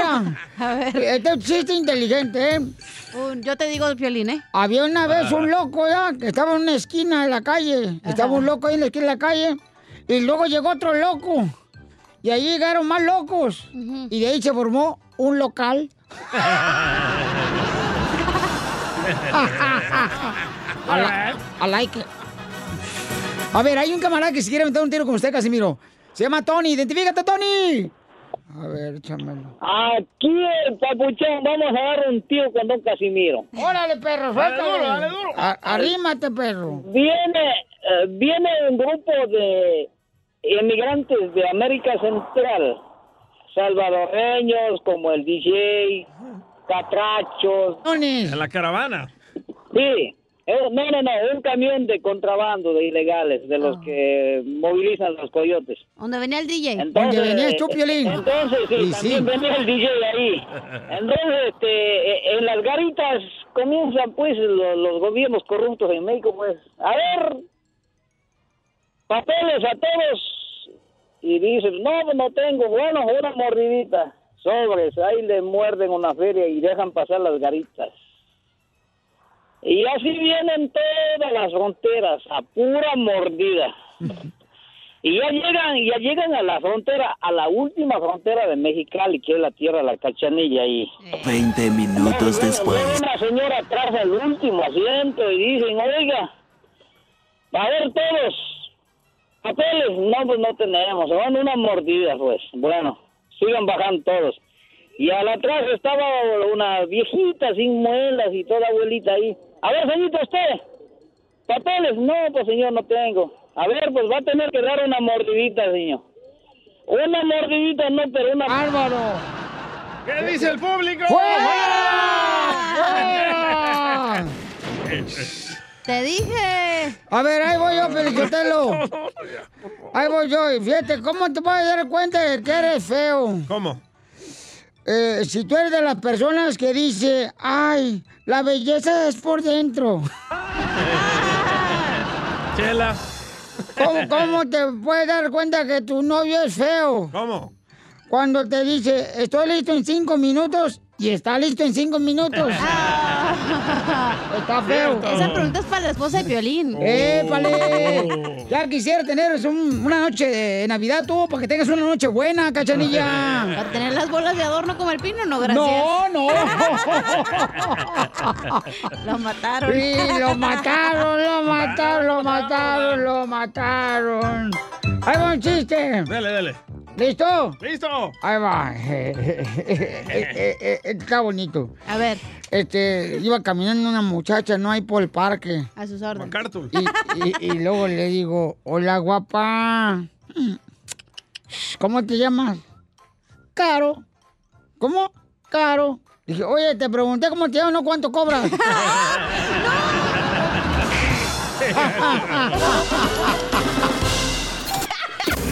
A ver. Este chiste inteligente, ¿eh? Un- yo te digo el violín, ¿eh? Había una vez un loco, ¿ya? Que estaba en una esquina de la calle. Estaba un loco ahí en la esquina de la calle. Y luego llegó otro loco. Y ahí llegaron más locos. Y de ahí se formó un local. I, li- I like it. A ver, hay un camarada que se quiere meter un tiro con usted, Casimiro. Se llama Tony. Identifícate, Tony. A ver, échamelo. Aquí el papuchón, vamos a dar un tío con don Casimiro. Órale, perro, Dale suéltale. duro, dale duro. A- arrímate, perro. Viene, eh, viene un grupo de inmigrantes de América Central, salvadoreños como el DJ, catrachos. En la caravana. Sí, no, no, no, un camión de contrabando de ilegales, de los que movilizan los coyotes. ¿Dónde venía el DJ? Entonces, Entonces, sí, Y también sí. venía el DJ ahí. Entonces, este, eh, en las garitas comienzan, pues, lo- los, gobiernos corruptos en México, pues, a ver, papeles a todos. Y dicen, no, pues, no tengo, bueno, una mordidita. Sobres, ahí le muerden una feria y dejan pasar las garitas. Y así vienen todas las fronteras, a pura mordida. Y ya llegan, ya llegan a la frontera, a la última frontera de Mexicali, que es la tierra de la cachanilla ahí. 20 minutos después. Una señora atrás al último asiento y dicen, oiga, a ver todos, papeles, no, pues no tenemos, se van una mordida, pues. Bueno, sigan bajando todos. Y al atrás estaba una viejita sin muelas y toda abuelita ahí. A ver, señorita, usted, papeles, no, pues señor, no tengo. A ver, pues va a tener que dar una mordidita, señor. Una mordidita, no, pero una... ¡Álvaro! ¿Qué dice el público? ¡Fuera! Te dije. A ver, ahí voy yo, Felicitelo. Ahí voy yo. Y fíjate, ¿cómo te puedes dar cuenta de que eres feo? ¿Cómo? Eh, si tú eres de las personas que dice, ay, la belleza es por dentro. Chela. ¿Cómo, cómo te puedes dar cuenta que tu novio es feo? ¿Cómo? Cuando te dice, estoy listo en cinco minutos y está listo en cinco minutos. Está feo. Esa pregunta es para la esposa de Piolín. ¡Épale! Ya quisiera tener un- una noche de Navidad tú, para que tengas una noche buena, cachanilla. Para tener las bolas de adorno como el pino, no, gracias. No, no. lo mataron. Sí, lo mataron, lo mataron, lo mataron, lo mataron. Ahí va un chiste. Dale, dale. ¿Listo? ¡Listo! Ahí va. Eh, eh, eh, Está bonito. A ver. Este, iba caminando una muchacha, no hay por el parque. A sus órdenes. Y, y- y luego le digo, hola guapa. ¿Cómo te llamas? Caro. ¿Cómo? Caro. Dije, oye, te pregunté cómo te llamas, no cuánto cobras.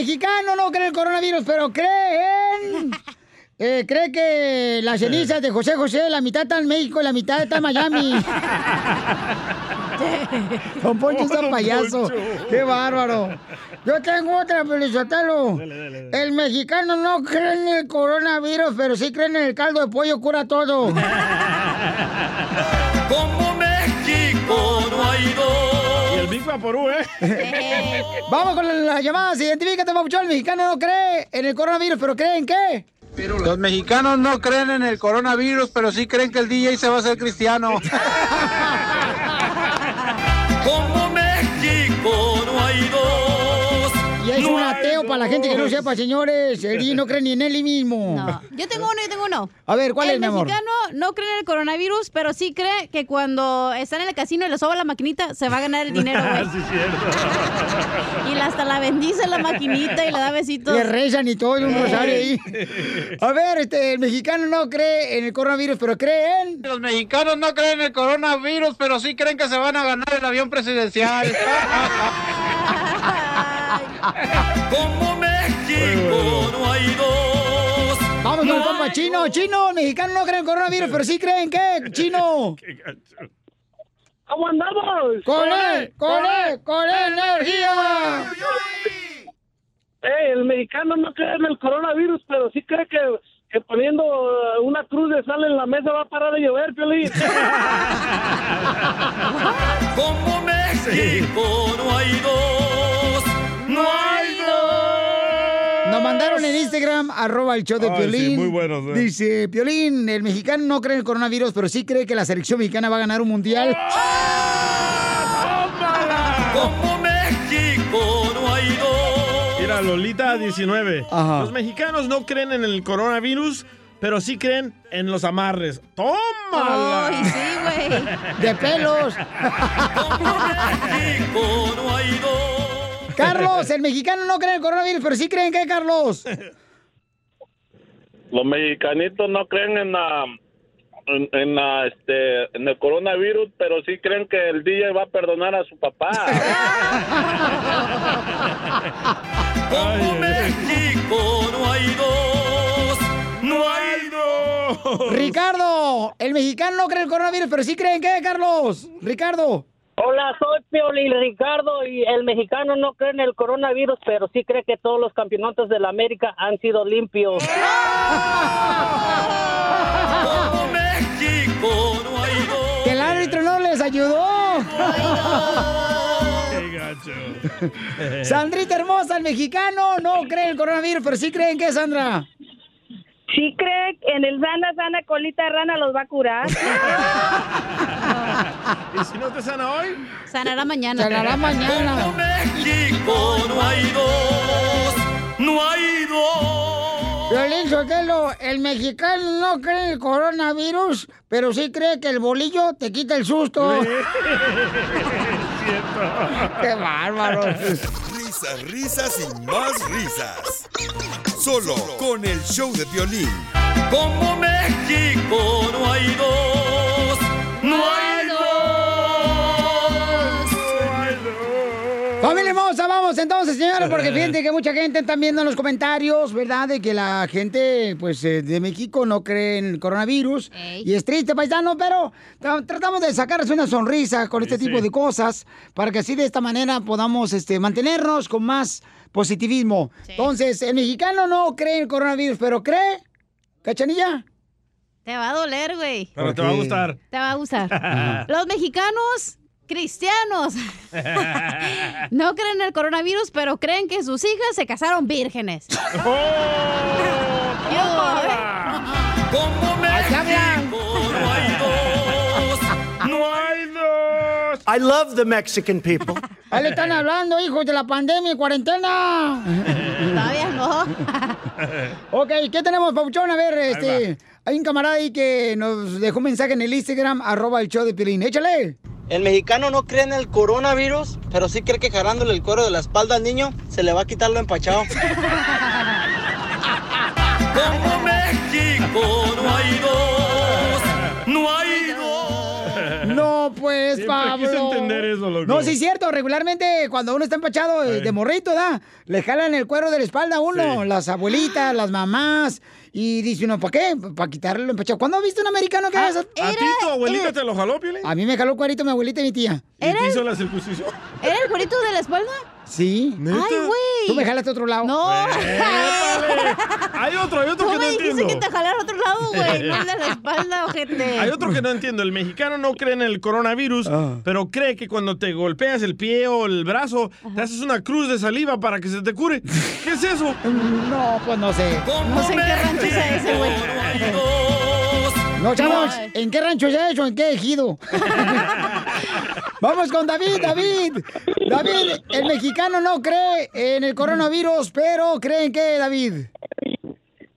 mexicano no cree en el coronavirus, pero creen. Eh, cree que las cenizas de José José, la mitad está en México y la mitad está en Miami. Don Poncho es un payaso. ¡Qué bárbaro! Yo tengo otra, Pelizotelo. El mexicano no cree en el coronavirus, pero sí cree en el caldo de pollo cura todo. Como México no hay dos. Big Vaporú, ¿eh? Vamos con las llamadas. Identifícate, papuchón. El mexicano no cree en el coronavirus, pero cree en qué? Los mexicanos no creen en el coronavirus, pero sí creen que el DJ se va a hacer cristiano. ateo para la gente que no sepa, señores. El no cree ni en él mismo. No. Yo tengo uno, yo tengo uno. A ver, ¿cuál el es, mi amor? mexicano no cree en el coronavirus, pero sí cree que cuando están en el casino y le soba la maquinita, se va a ganar el dinero, güey. sí, cierto. Y hasta la bendice la maquinita y le da besitos. Le rezan y todo, y un rosario ahí. A ver, este, el mexicano no cree en el coronavirus, pero cree en... Los mexicanos no creen en el coronavirus, pero sí creen que se van a ganar el avión presidencial. Como México no hay dos. Vamos con el compa chino, chino, el mexicano no cree en el coronavirus, pero sí cree en qué, chino. ¿Cómo andamos? ¡Con él! ¡Con él! ¡Con él, energía! mexicano no cree en el coronavirus, pero sí cree que, que poniendo eh, una cruz de sal en la mesa va a parar de llover, Piolín. Como México no hay dos, no hay dos. Nos mandaron en Instagram, arroba el show de Ay, Piolín. sí, muy buenos, ¿eh? Dice, Piolín, el mexicano no cree en el coronavirus, pero sí cree que la selección mexicana va a ganar un mundial. Como México no hay dos. Mira, Lolita 19. Ajá. Los mexicanos no creen en el coronavirus, pero sí creen en los amarres. ¡Tómala! Ay, sí, güey. De pelos. Carlos, el mexicano no cree en el coronavirus, pero sí creen que, Carlos. Los mexicanitos no creen en la, en, en la, este, en el coronavirus, pero sí creen que el DJ va a perdonar a su papá. Como México no hay dos, no hay dos. Ricardo, el mexicano no cree en el coronavirus, pero sí creen que, Carlos. Ricardo. Hola, soy Pioli Ricardo y el mexicano no cree en el coronavirus, pero sí cree que todos los campeonatos de la América han sido limpios. México no hay dos. Que el árbitro no les ayudó. ¡Qué gacho! Sandrita hermosa, el mexicano no cree en el coronavirus, pero sí creen que, Sandra. Sí cree que en el sana, sana colita de rana los va a curar. ¿Y si no te sana hoy? Sanará mañana. Sanará mañana. Como México no hay dos, no hay dos. Violín Sotelo, el mexicano no cree en el coronavirus, pero sí cree que el bolillo te quita el susto. ¡Qué bárbaro! Risas, risas y más risas. Solo con el show de violín. Como México no hay dos, no hay dos. Hermosa, vamos entonces, señores, porque fíjense que mucha gente está viendo en los comentarios, ¿verdad? De que la gente, pues, eh, de México no cree en el coronavirus. Y es triste, paisano, pero tra- tratamos de sacarles una sonrisa con este Sí, tipo sí. de cosas para que así de esta manera podamos este, mantenernos con más positivismo. Entonces, el mexicano no cree en el coronavirus, pero cree, ¿cachanilla? Te va a doler, güey. Pero te va a gustar. Te va a gustar. Los mexicanos cristianos no creen en el coronavirus, pero creen que sus hijas se casaron vírgenes. Oh, Yo, ¿eh? Como México no hay dos, no hay dos. I love the Mexican people. Ahí le están hablando, hijos de la pandemia y cuarentena. Todavía no. Ok, ¿qué tenemos, Pauchón? A ver, este. Hay un camarada ahí que nos dejó un mensaje en el Instagram, arroba el show de Piolín. Échale. El mexicano no cree en el coronavirus, pero sí cree que jalándole el cuero de la espalda al niño se le va a quitar lo empachado. Como México no hay dos, no hay dos. No, pues, Siempre Pablo. quise entender eso, loco. No, sí es cierto. Regularmente, cuando uno está empachado eh, de morrito, ¿da? Le jalan el cuero de la espalda a uno. Sí. Las abuelitas, las mamás. Y dice uno, ¿para qué? Para quitarle lo empachado. ¿Cuándo has visto un americano que Ah, hace eso? ¿A ti tu abuelita te lo jaló, Piolín? A mí me jaló el cuerito mi abuelita y mi tía. ¿Y te hizo la circuncisión? ¿Era el cuerito de la espalda? Sí. Ay, güey. Tú me jalaste a otro lado. No. Hay otro, hay otro Tú que no me dijiste entiendo. que te jalara a otro lado, güey. No de la espalda, ojete. Hay otro que no entiendo. El mexicano no cree en el coronavirus, Ah. pero cree que cuando te golpeas el pie o el brazo, te haces una cruz de saliva para que se te cure. ¿Qué es eso? No, pues no sé. No sé en qué rancho es ese, güey. No, chavos, ¿en qué rancho es eso? ¿En qué ejido? Vamos con David, David. David, el mexicano no cree en el coronavirus, pero cree en qué, David.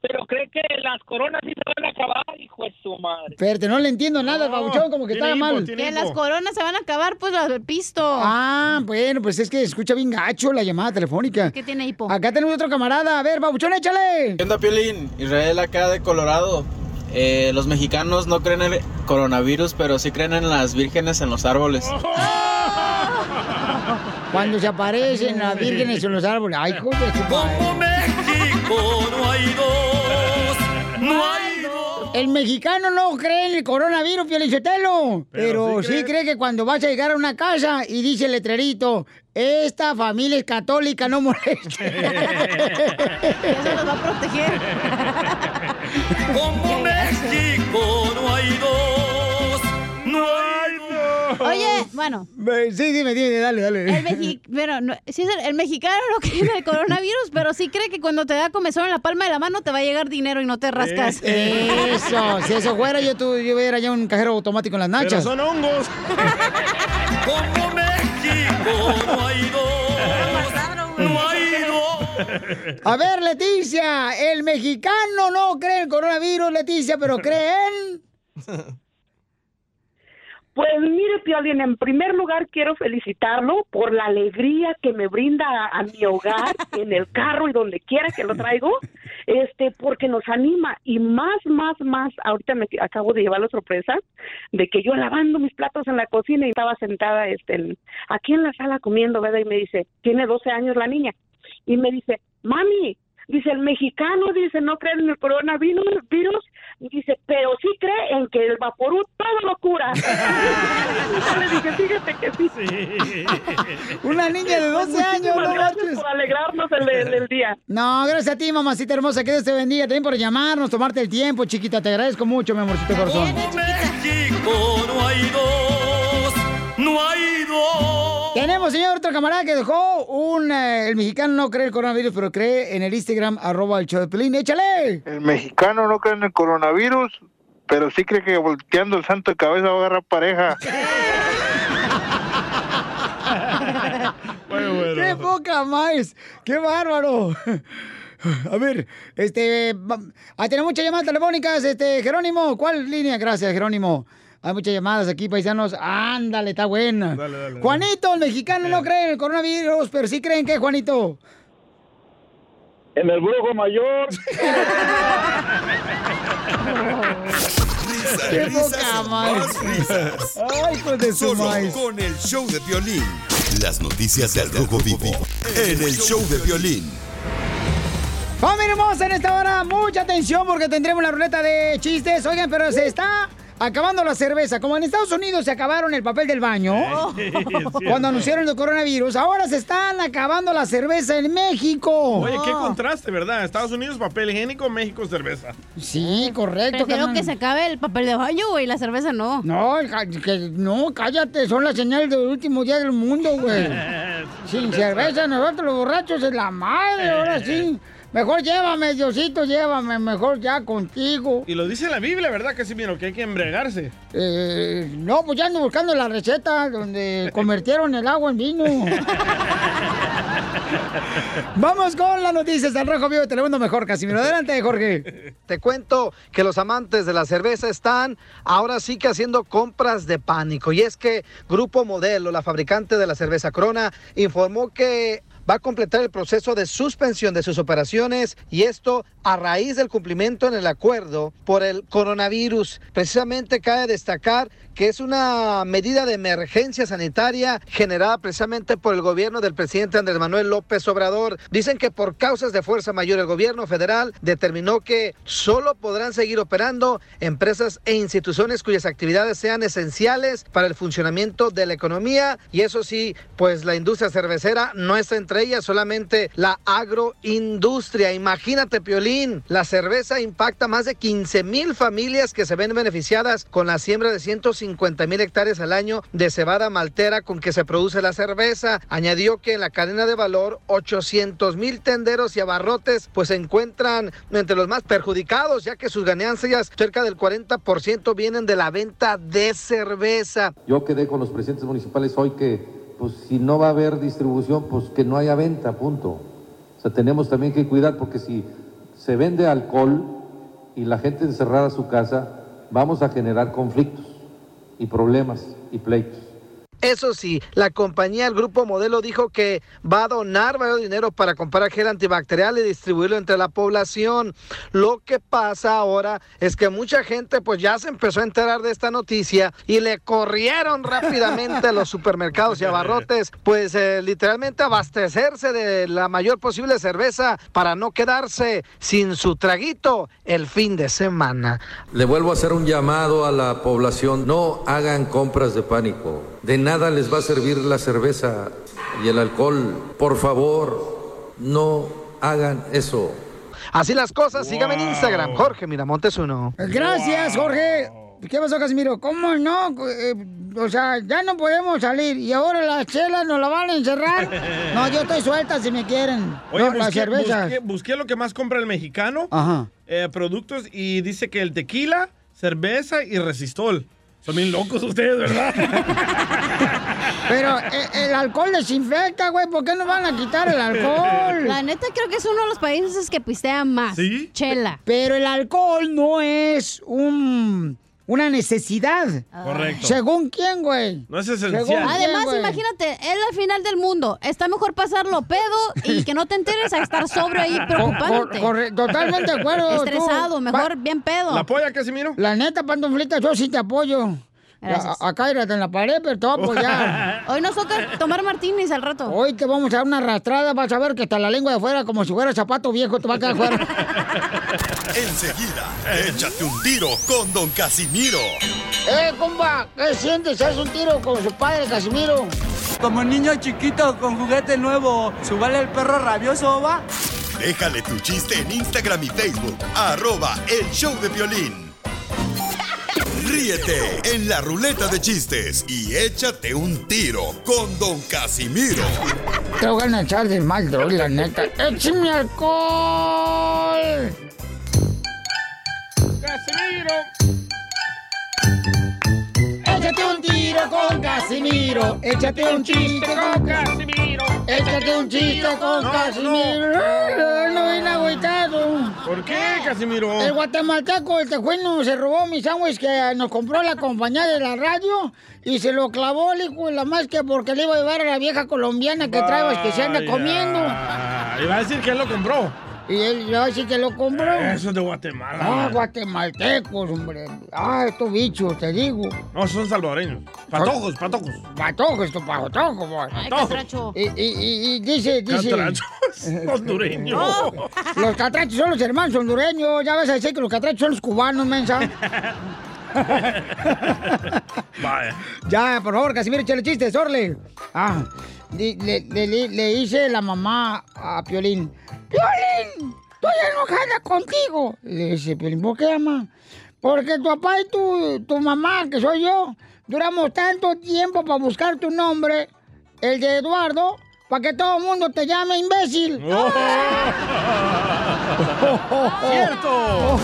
Pero cree que las coronas sí se van a acabar, hijo de su madre. Espérate, no le entiendo nada, babuchón, como que tiene está mal. tiene Que las coronas se van a acabar, pues las del pisto. Ah, bueno, pues es que escucha bien gacho la llamada telefónica. ¿Qué tiene hipo? Acá tenemos otro camarada. A ver, babuchón, échale. ¿Qué onda, Piolín? Israel acá de Colorado. Eh, los mexicanos no creen en el coronavirus, pero sí creen en las vírgenes en los árboles. Cuando se aparecen las vírgenes en los árboles. Ay, madre. Como México no hay dos, no hay dos. El mexicano no cree en el coronavirus, Piolichotelo. Pero, Pero sí, sí cree. cree. que cuando vas a llegar a una casa y dice el letrerito, esta familia es católica, no moleste. Eso nos va a proteger. Como México no hay dos, no hay dos. Oye, bueno. Sí, dime, dime, dale, dale. El, mexi- pero no, sí es el, el mexicano no cree en el coronavirus, pero sí cree que cuando te da comezón en la palma de la mano te va a llegar dinero y no te rascas. Eso, si eso fuera, yo, tu, yo hubiera ya un cajero automático en las Pero nachas. son hongos. Como México no hay dos, no hay dos. A ver, Leticia, el mexicano no cree en el coronavirus, Leticia, pero creen. Pues mire, Piolín, en primer lugar quiero felicitarlo por la alegría que me brinda a, a mi hogar, en el carro y donde quiera que lo traigo, este, porque nos anima y más, más, más, ahorita me acabo de llevar la sorpresa de que yo lavando mis platos en la cocina y estaba sentada este, en- aquí en la sala comiendo, ¿verdad? Y me dice, tiene 12 años la niña, y me dice, mami, dice, el mexicano, dice, no cree en el coronavirus, virus, dice, pero sí cree en que el vaporú todo lo cura. Yo le dije, fíjate que sí. Una niña de 12 años, no gracias por alegrarnos el, el- el día. No, gracias a ti, mamacita hermosa, que Dios te bendiga también por llamarnos, tomarte el tiempo, chiquita, te agradezco mucho, mi amorcito corazón. México no hay dos, no hay dos. Tenemos, señor, otro camarada que dejó un... eh, el mexicano no cree el coronavirus, pero cree en el Instagram, arroba el show de Pelín. ¡Échale! El mexicano no cree en el coronavirus, pero sí cree que volteando el santo de cabeza va a agarrar pareja. ¡Qué poca más! ¡Qué bárbaro! A ver, este... Ah, tenemos muchas llamadas telefónicas, este, Jerónimo. ¿Cuál línea? Gracias, Jerónimo. Hay muchas llamadas aquí, paisanos. Ándale, está buena. Dale, dale, dale. Juanito, el mexicano no cree en el coronavirus, pero sí creen que, Juanito. En el brujo mayor. Risas, ¡Qué risas más! risas. ¡Ay, hijo de su Solo maíz! con el show de violín. Las noticias del Rojo Vivo en el show de violín. Familia hermosa, en esta hora, mucha atención porque tendremos la ruleta de chistes. Oigan, pero se está acabando la cerveza. Como en Estados Unidos se acabaron el papel del baño Sí, cuando anunciaron el coronavirus, ahora se están acabando la cerveza en México. Oye, qué contraste, ¿verdad? Estados Unidos, papel higiénico, México, cerveza. Sí, correcto. Prefiero carnal. que se acabe el papel de baño, güey, la cerveza no. No, que- no, cállate, son las señales del último día del mundo, güey. Sin cerveza, nosotros los borrachos es la madre, ahora sí. Mejor llévame, Diosito, llévame, mejor ya contigo. Y lo dice la Biblia, ¿verdad, Casimiro? Que hay que embriagarse. Eh, no, pues ya ando buscando la receta donde convirtieron el agua en vino. Vamos con las noticias del Rojo Vivo de Telemundo Mejor, Casimiro. Adelante, Jorge. Te cuento que los amantes de la cerveza están ahora sí que haciendo compras de pánico. Y es que Grupo Modelo, la fabricante de la cerveza Corona, informó que va a completar el proceso de suspensión de sus operaciones y esto a raíz del cumplimiento en el acuerdo por el coronavirus. Precisamente cabe destacar que es una medida de emergencia sanitaria generada precisamente por el gobierno del presidente Andrés Manuel López Obrador. Dicen que por causas de fuerza mayor el gobierno federal determinó que solo podrán seguir operando empresas e instituciones cuyas actividades sean esenciales para el funcionamiento de la economía y eso sí, pues la industria cervecera no está entre solamente la agroindustria. Imagínate, Piolín, la cerveza impacta más de 15 mil familias que se ven beneficiadas con la siembra de 150 mil hectáreas al año de cebada maltera con que se produce la cerveza. Añadió que en la cadena de valor 800 mil tenderos y abarrotes pues se encuentran entre los más perjudicados ya que sus ganancias cerca del 40% vienen de la venta de cerveza. Yo quedé con los presidentes municipales hoy que, pues si no va a haber distribución, pues que no haya venta, punto. O sea, tenemos también que cuidar porque si se vende alcohol y la gente encerrada su casa, vamos a generar conflictos y problemas y pleitos. Eso sí, la compañía, el grupo modelo, dijo que va a donar varios dinero para comprar gel antibacterial y distribuirlo entre la población. Lo que pasa ahora es que mucha gente pues ya se empezó a enterar de esta noticia y le corrieron rápidamente a los supermercados y abarrotes, pues eh, literalmente abastecerse de la mayor posible cerveza para no quedarse sin su traguito el fin de semana. Le vuelvo a hacer un llamado a la población, no hagan compras de pánico. De nada les va a servir la cerveza y el alcohol. Por favor, no hagan eso. Así las cosas, sígame en Instagram, Jorge Miramontes uno. Gracias, Jorge. ¿Qué pasó, Casimiro? ¿Cómo no? Eh, o sea, ya no podemos salir y ahora las chelas nos la van a encerrar. No, yo estoy suelta si me quieren. Oye, no, las busqué, cervezas. busqué- busqué lo que más compra el mexicano. Ajá. eh, productos y dice que el tequila, cerveza y resistol. Son bien locos ustedes, ¿verdad? Pero eh, el alcohol desinfecta, güey. ¿Por qué no van a quitar el alcohol? La neta creo que es uno de los países que pistean más. ¿Sí? Chela. Pero el alcohol no es un, una necesidad. Correcto. ¿Según quién, güey? No es esencial. quién, Además, güey? imagínate, es la final del mundo. Está mejor pasarlo pedo y que no te enteres a estar sobre ahí preocupándote. Cor- totalmente de acuerdo. tú. Estresado, mejor bien pedo. ¿La apoya, Casimiro? La neta, pantuflita, yo sí te apoyo. Gracias. A- Acá en la pared, pero te voy a apoyar. Hoy nos toca tomar martinis al rato. Hoy te vamos a dar una arrastrada, vas a ver que está la lengua de fuera, como si fuera zapato viejo, te va a quedar fuera. Enseguida, échate un tiro con Don Casimiro. ¡Eh, compa! ¿Qué sientes? ¿Haz un tiro con su padre, Casimiro? Como niño chiquito con juguete nuevo, ¿subale el perro rabioso, va? Déjale tu chiste en Instagram y Facebook, arroba el show de violín. Ríete en la ruleta de chistes y échate un tiro con Don Casimiro. Te voy a echar de mal, droga, la neta. ¡Échame alcohol! ¡Casimiro! Échate un tiro con Casimiro. Échate un chiste con Casimiro. Échate un chiste con No, Casimiro. Ay, No viene agüitado. ¿Por qué, Casimiro? El guatemalteco, el tejuino, se robó mi sándwich que nos compró la compañía de la radio y se lo clavó el hijo de la más que porque le iba a llevar a la vieja colombiana que trae que se anda comiendo. Iba a decir que él lo compró. Y él ya sí que lo compró. Eso es de Guatemala. Ah, guatemaltecos, hombre. Ah, estos bichos, te digo. No, son salvadoreños. Patojos, patojos. Patojos, estos patojos, boy. Catracho. Y, y, y, y dice, dice... Catrachos hondureños. No, los catrachos son los hermanos hondureños. Ya vas a decir que los catrachos son los cubanos, mensa. Vaya. Ya, por favor, Casimiro, échale chistes, Orle. Ah, le, le- le- le dice la mamá a Piolín. Piolín, estoy enojada contigo. Le dice Piolín, ¿por qué, mamá? Porque tu papá y tu, tu mamá, que soy yo, duramos tanto tiempo para buscar tu nombre, el de Eduardo, para que todo el mundo te llame imbécil. ¡Cierto!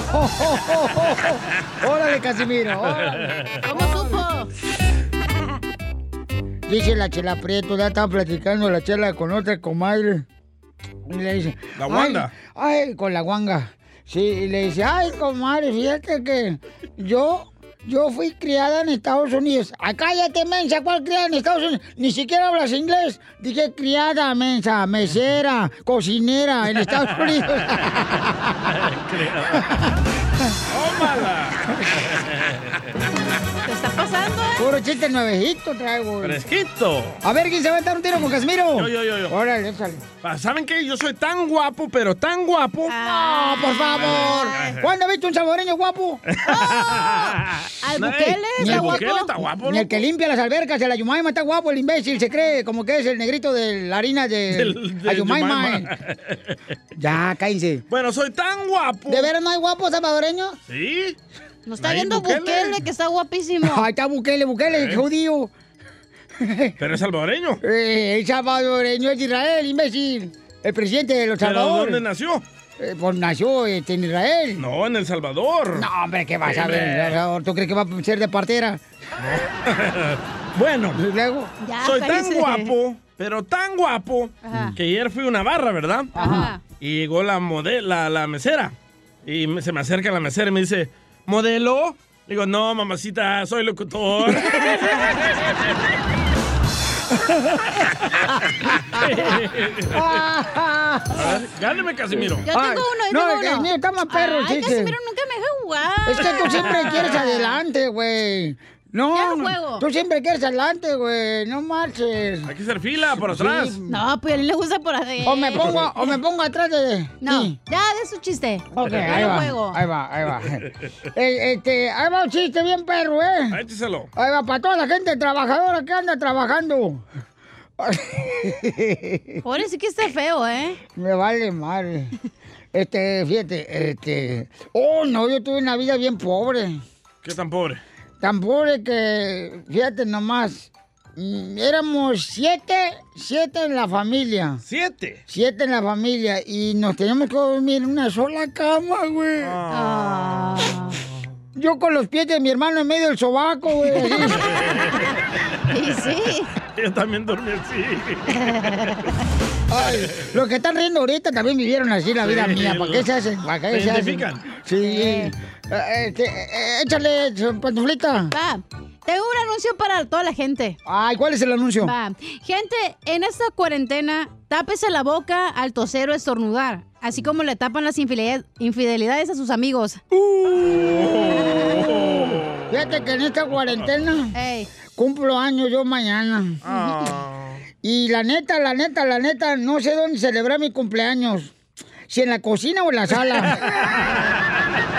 ¡Órale, Casimiro! órale. ¿Cómo supo? Dice la chela Prieto, ya estaba platicando la chela con otra comadre. Y le dice... La "Ay, Wanda". Ay, con la guanga. Sí, y le dice, ay, comadre, fíjate que yo, yo fui criada en Estados Unidos. ¡Ay, cállate, mensa! ¿Cuál criada en Estados Unidos? Ni siquiera hablas inglés. Dije criada, mensa, mesera, cocinera en Estados Unidos. ¡Tómala! Puro chiste nuevecito traigo. ¡Fresquito! A ver, ¿quién se va a dar un tiro con Casimiro? Yo, yo, yo, yo. Órale, échale. Ah, ¿Saben qué? Yo soy tan guapo, pero tan guapo. ¡Ah, por favor! ¿Cuándo has visto un salvadoreño guapo? Al Ey, Bukele Ni está el guapo. Bukele está guapo, Ni el que limpia las albercas de la Yumaima está guapo, el imbécil. Se cree como que es el negrito de la harina de Del- del Ayumaima. Yumaima. Ya, cállense. Bueno, soy tan guapo. ¿De veras no hay guapos salvadoreños? ¿Sí? Nos está viendo Bukele. Bukele. que está guapísimo. Ahí está Bukele, Bukele, ¿Eh? judío. Pero es salvadoreño. Eh, el salvadoreño es de Israel, imbécil. El presidente de los ¿Pero Salvador. dónde nació? Eh, pues nació este, en Israel. No, en El Salvador. No, hombre, ¿qué vas a ver? en El Salvador? ¿Tú crees que va a ser de partera? Bueno, luego. Ya, soy tan guapo, pero tan guapo, Ajá. que ayer fui a una barra, ¿verdad? Ajá. Y llegó la modelo, la, la mesera. Y se me acerca la mesera y me dice, ¿modelo? Digo, no, mamacita, soy locutor. A ver, gáneme, Casimiro. Yo tengo Ay, uno, yo no, tengo uno. mío está más perro, Ay. Casimiro nunca me deja jugar. Es que tú siempre quieres adelante, güey. No, Ya no no, juego. tú siempre quieres adelante, güey. No marches. Hay que hacer fila por atrás. No, pues a él le gusta por ahí. O me pongo, o me pongo atrás de. No, sí. ya de su chiste. Ok, Ya ahí no va, juego. ahí va, ahí va. Eh, este, ahí va un chiste bien perro, ¿eh? Écheselo. Ahí va para toda la gente trabajadora que anda trabajando. Pobre sí que está feo, ¿eh? Me vale madre. Este, fíjate, este. Oh, no, yo tuve una vida bien pobre. ¿Qué tan pobre? Tan pobre que, fíjate nomás. mm, Éramos siete, siete en la familia. ¿Siete? Siete en la familia y nos teníamos que dormir en una sola cama, güey. Ah. Yo con los pies de mi hermano en medio del sobaco, güey. Y sí. Yo también dormí así. Ay, los que están riendo ahorita también vivieron así la vida Sí, mía. ¿Para qué se hacen? ¿Para qué ¿Se se hacen? identifican? Sí. Eh, este, eh, échale, pantuflita. Va. Tengo un anuncio para toda la gente. Ay, ¿cuál es el anuncio? Va. Gente, en esta cuarentena, tápese la boca al toser o estornudar. Así como le tapan las infidelidades, infidelidades a sus amigos. Fíjate que en esta cuarentena cumplo años yo mañana. Y la neta, la neta, la neta, no sé dónde celebrar mi cumpleaños. Si en la cocina o en la sala.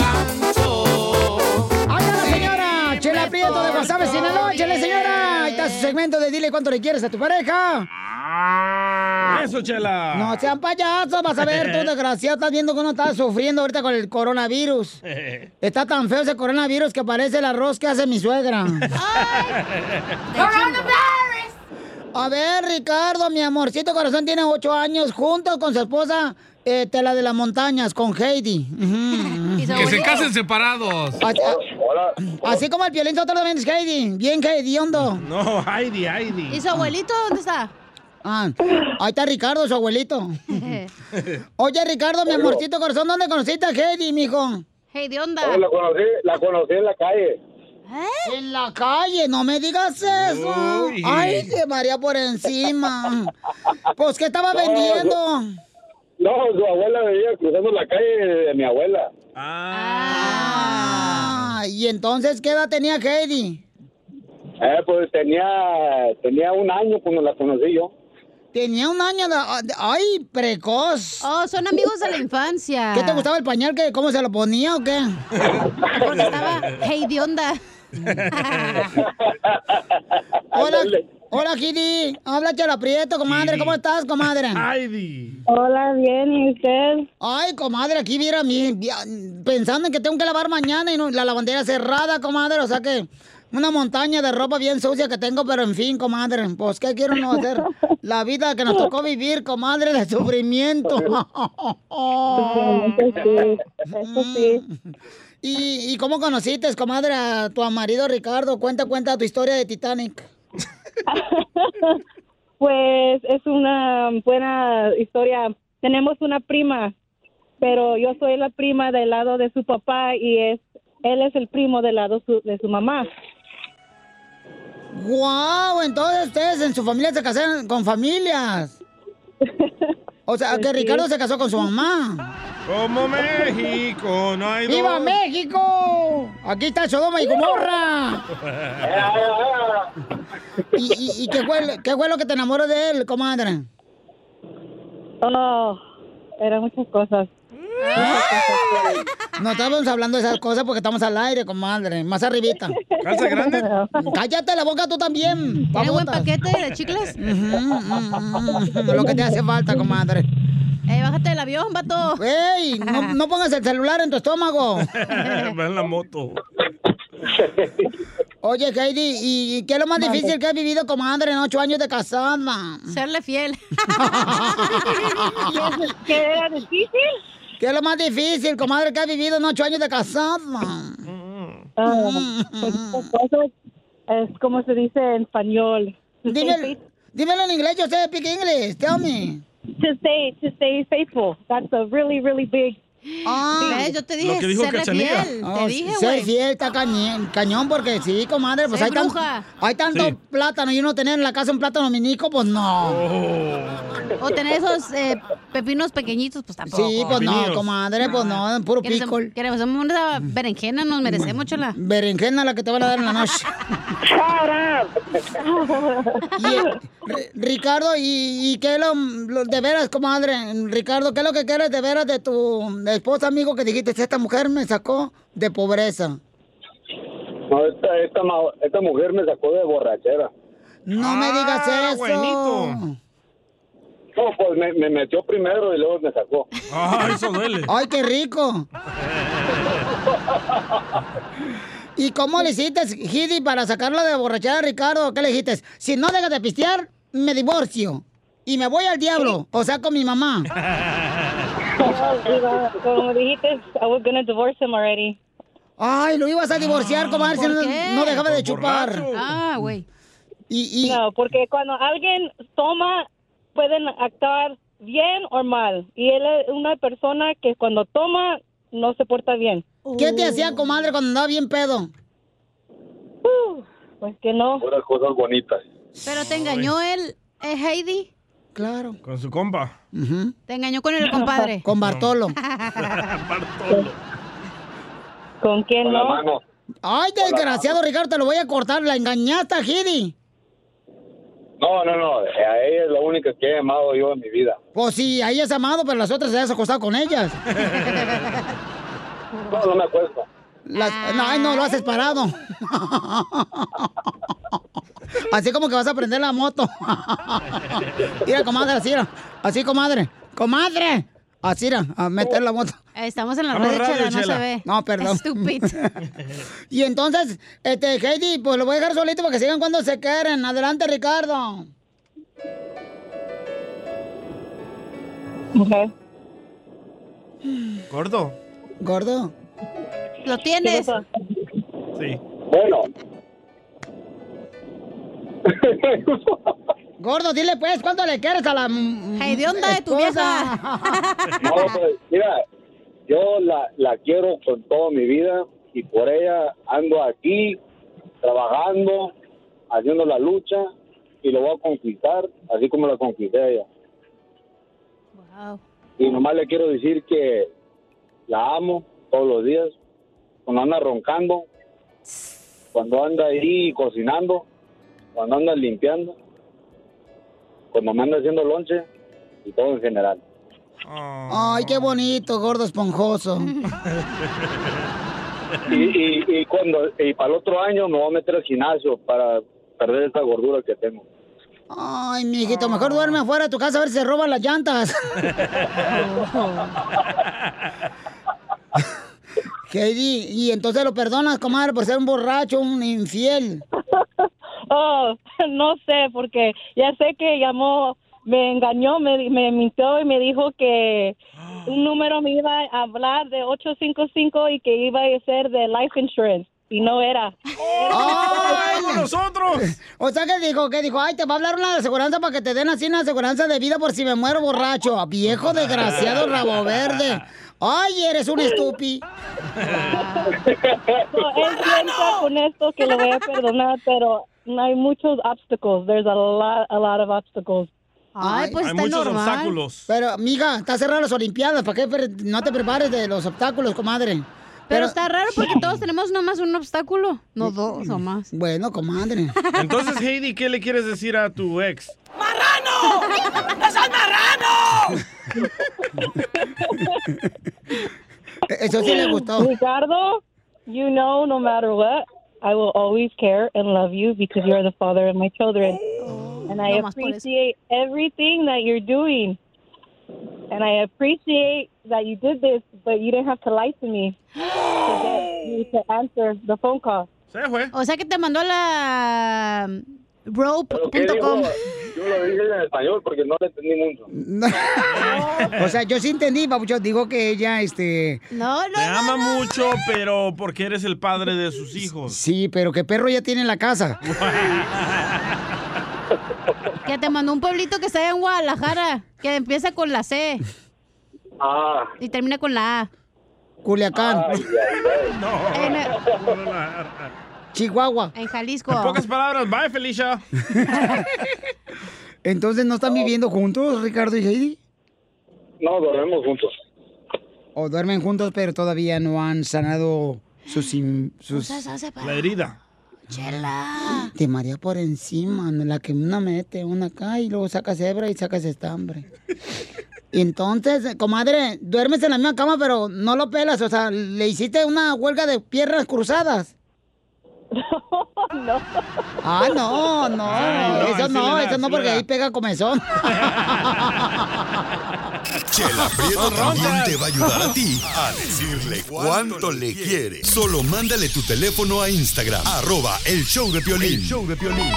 Prieto de Guasave, Sinaloa. Chele, señora. Ahí está su segmento de Dile cuánto le quieres a tu pareja. Eso, chela. No sean payasos, vas a ver, tú desgraciado, estás viendo que uno está sufriendo ahorita con el coronavirus. Está tan feo ese coronavirus que parece el arroz que hace mi suegra. A ver, Ricardo, mi amorcito corazón tiene ocho años, juntos con su esposa, eh, Tela de las Montañas, con Heidi. Que se casen separados. Así, así como el violín otro también es Heidi, bien Heidi, hondo. No, Heidi, Heidi. ¿Y su abuelito dónde está? Ah, ahí está Ricardo, su abuelito. Oye, Ricardo, mi amorcito corazón, ¿dónde conociste a Heidi, mijo? Hey, ¿de onda? la conocí, la conocí en la calle. En la calle, no me digas eso. Uy. Ay, de María por encima. Pues, ¿qué estaba No, vendiendo? No, su abuela veía cruzando la calle de mi abuela. Ah, y entonces, ¿qué edad tenía Heidi? Eh, pues tenía, tenía un año cuando la conocí yo. Tenía un año de... de- ¡Ay, precoz! Oh, son amigos de la infancia. ¿Qué te gustaba el pañal? ¿Qué, ¿Cómo se lo ponía o qué? Porque estaba hey de onda. Hola, hola, Heidi. Habla Chela Prieto, comadre. ¿Cómo estás, comadre? Heidi. Hola, bien, ¿y usted? Ay, comadre, aquí viera mi... Pensando en que tengo que lavar mañana y no- la lavandera cerrada, comadre. O sea que una montaña de ropa bien sucia que tengo, pero en fin, comadre. Pues, ¿qué quiero no hacer? La vida que nos tocó vivir, comadre, de sufrimiento. Eso sí. ¿Y, ¿Y cómo conociste, comadre, a tu marido Ricardo? Cuenta, cuenta tu historia de Titanic. Pues es una buena historia. Tenemos una prima, pero yo soy la prima del lado de su papá y es él es el primo del lado su- de su mamá. ¡Wow! Entonces ustedes en su familia se casaron con familias. O sea, que Sí. Ricardo se casó con su mamá. Como México, no hay ¡Viva dos. México! Aquí está Sodoma y Gomorra. ¿Y, y- y qué, fue, qué fue lo que te enamoró de él, comadre? Oh, eran muchas cosas. No estábamos hablando de esas cosas porque estamos al aire, comadre. Más arribita. ¿Calza grande? Cállate la boca tú también. ¿Tiene buen paquete de chicles? Mm, mm, Lo que te hace falta, comadre. Eh, bájate del avión, vato. ¡Ey! No, no pongas el celular en tu estómago. Va en la moto. Oye, Heidi, ¿y qué es lo más difícil que has vivido, comadre, en ocho años de casada? Serle fiel. ¿Qué era difícil? ¿Qué es lo más difícil, comadre, que has vivido en ocho años de casada? Ah, pues, muchas cosas. Es como se dice en español. Dime, Dímelo en inglés, yo sé speak English. Tell me. To stay, to stay faithful. That's a really, really big. Ah, ¿Ves? Yo te dije, Lo que dijo serle fiel. Te Oh, Ser fiel está cañón, cañón porque sí, comadre, pues hay, tan- hay tanto Sí. plátano y uno tener en la casa un plátano minico, pues no. O tener esos eh, pepinos pequeñitos, pues tampoco. Sí, pues no, comadre, pues no, puro Queremos- pickle. Queremos una berenjena, nos merecemos, chola. Berenjena la que te van a dar en la noche. Y, eh, Ri- Ricardo, ¿y, y qué es lo, lo- de veras, comadre? Ricardo, ¿qué es lo que quieres de veras de tu esposa, amigo, que dijiste, esta mujer me sacó de pobreza? No, esta, esta, ma- esta mujer me sacó de borrachera. No me digas eso. No, pues me, me metió primero y luego me sacó. Ah, eso duele. ¡Ay, qué rico! ¿Y cómo le hiciste, Gidi, para sacarla de borrachera a Ricardo? ¿Qué le dijiste? Si no dejas de pistear, me divorcio. Y me voy al diablo, o sea, con mi mamá. Como dijiste, I was gonna divorce him already. Ay, lo ibas a divorciar, comadre, si ¿por no, no dejaba de chupar. borracho. Ah, güey. Y, No, porque cuando alguien toma, pueden actuar bien o mal. Y él es una persona que cuando toma, no se porta bien. ¿Qué te hacía, comadre, cuando andaba bien pedo? pues que no. Puras cosas bonitas. Pero te engañó él, eh, Heidi. Claro. Con su compa. Te engañó con el compadre. Con Bartolo. ¿Con quién Con la mano. Ay, desgraciado, Ricardo, te lo voy a cortar. La engañaste a Gidi. No, no, no. A ella es la única que he amado yo en mi vida. Pues sí, ahí es amado, pero las otras se has acostado con ellas. No, no me acuerdo. Las- no, ay, no, lo haces parado. Así como que vas a prender la moto. Mira, comadre, así, así, comadre. ¡Comadre! Así, mira, a meter la moto. Eh, Estamos en la red, Chela, no se ve. No, perdón. Estúpido. Y entonces, este, Heidi, pues lo voy a dejar solito para que sigan cuando se quieren. Adelante, Ricardo. ¿Gordo? Gordo. Lo tienes. Sí. Bueno. Gordo, dile pues, ¿cuánto le quieres a la... Hedionda de tu vieja. No, pues, mira, yo la, la quiero con toda mi vida y por ella ando aquí trabajando, haciendo la lucha y lo voy a conquistar así como la conquisté a ella. Wow. Y nomás le quiero decir que la amo todos los días, cuando anda roncando, cuando anda ahí cocinando, cuando anda limpiando, cuando me anda haciendo lonche y todo en general. Ay, qué bonito, gordo esponjoso. Y, y, y cuando y para el otro año me voy a meter al gimnasio para perder esta gordura que tengo. Ay, mijito, mejor duerme afuera de tu casa a ver si se roban las llantas. Heidi, y entonces lo perdonas, comadre, por ser un borracho, un infiel. Oh, no sé, porque ya sé que llamó, me engañó, me, me mintió y me dijo que un número me iba a hablar de 855 y que iba a ser de life insurance. Y no era. ¡Ay, nosotros! O sea, que dijo, que dijo, ay, te va a hablar una aseguranza para que te den así una aseguranza de vida por si me muero borracho. Viejo desgraciado rabo verde. Ay, eres un estúpido. No, él piensa con esto que lo voy a perdonar, pero no hay muchos obstacles. There's a lot, a lot of obstacles. Ay, pues Hay muchos obstáculos. Pero, mija, está cerrada las Olimpiadas. ¿Para qué no te prepares de los obstáculos, comadre? Pero está raro porque todos tenemos nomás un obstáculo, no dos o más. Bueno, comadre. Entonces, Heidi, ¿qué le quieres decir a tu ex? Eso sí le gustó. Ricardo, you know, no matter what, I will always care and love you because you're the father of my children. and I no appreciate everything that you're doing. And I appreciate that you did this, but you didn't have to lie to me to get me to answer the phone call. O sea que te mandó a la ¿Pero qué rope.com. Yo lo dije en español porque no le entendí mucho. O sea, yo sí entendí, papucho. Digo que ella, este... No, Te ama mucho, pero porque eres el padre de sus hijos. Sí, pero que perro ya tiene en la casa. Que te mandó un pueblito que está allá en Guadalajara, que empieza con la C Ah, y termina con la A. Culiacán. En, Chihuahua. en Jalisco. En pocas palabras, bye, Felicia. Entonces, ¿no están viviendo juntos, Ricardo y Heidi? no, dormimos juntos. O duermen juntos, pero todavía no han sanado sus... sus... La herida. Chela. Te marea por encima, la que una mete, una acá y luego sacas hebra y sacas estambre. Entonces, comadre, duermes en la misma cama, pero no lo pelas, o sea, le hiciste una huelga de piernas cruzadas. No. Ah, no, no, Ay, no, eso no, da, eso no, sí porque da. ahí pega comezón. Chela Prieto también te va a ayudar a ti a decirle cuánto le quiere. Solo mándale tu teléfono a Instagram, arroba el show de Piolín. El show de Piolín.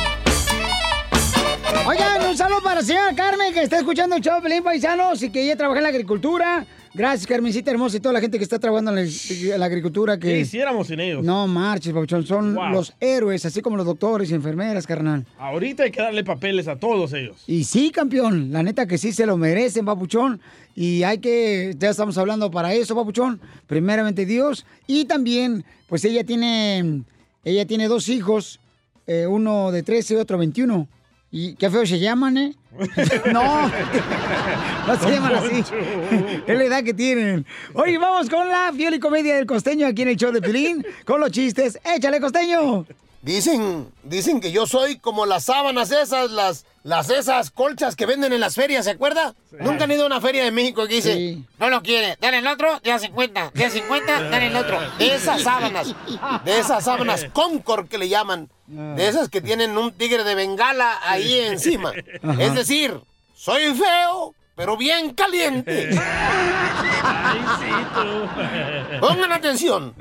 Oigan, un saludo para la señora Carmen que está escuchando el show de Pelín Paisanos y que ella trabaja en la agricultura. Gracias, Carmencita hermosa y toda la gente que está trabajando en la, en la agricultura. ¿Qué Que... hiciéramos sin ellos? No marches, Papuchón. Son Wow. los héroes, así como los doctores y enfermeras, carnal. Ahorita hay que darle papeles a todos ellos. Y sí, campeón, la neta que sí se lo merecen, Papuchón. Y hay que, ya estamos hablando para eso, Papuchón. Primeramente Dios. Y también, pues ella tiene, ella tiene dos hijos, eh, uno de 13 y otro 21. Y qué feo se llaman, ¿eh? no, no se llaman así. Es la edad que tienen. Oye, vamos con la fiel y comedia del costeño aquí en el show de Pilín, con los chistes. ¡Échale, costeño! Dicen, dicen que yo soy como las sábanas esas, las, las esas colchas que venden en las ferias, ¿se acuerda? Nunca han ido a una feria de México que dice, no lo quiere, dale el otro, ya 50, ya 50, dale el otro. De esas sábanas, de esas sábanas Concord que le llaman, de esas que tienen un tigre de bengala ahí encima. Ajá. Es decir, soy feo, pero bien caliente. Pongan atención.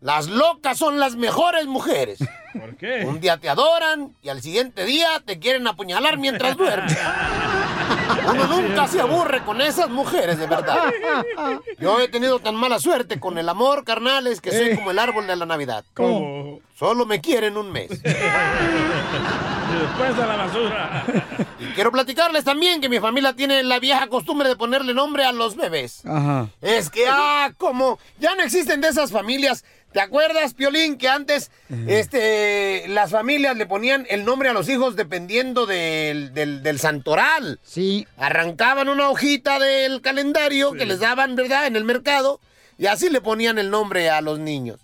Las locas son las mejores mujeres. ¿Por qué? Un día te adoran y al siguiente día te quieren apuñalar mientras duermes. Uno nunca se aburre con esas mujeres, de verdad. Yo he tenido tan mala suerte con el amor, carnales, que soy como el árbol de la Navidad. ¿Cómo? Solo me quieren un mes. Después a la basura. Y quiero platicarles también que mi familia tiene la vieja costumbre de ponerle nombre a los bebés. Ajá. Es que, ah, como ya no existen de esas familias. ¿Te acuerdas, Piolín, que antes este, las familias le ponían el nombre a los hijos dependiendo del, del, del santoral? Sí. Arrancaban una hojita del calendario que les daban, ¿verdad?, en el mercado y así le ponían el nombre a los niños.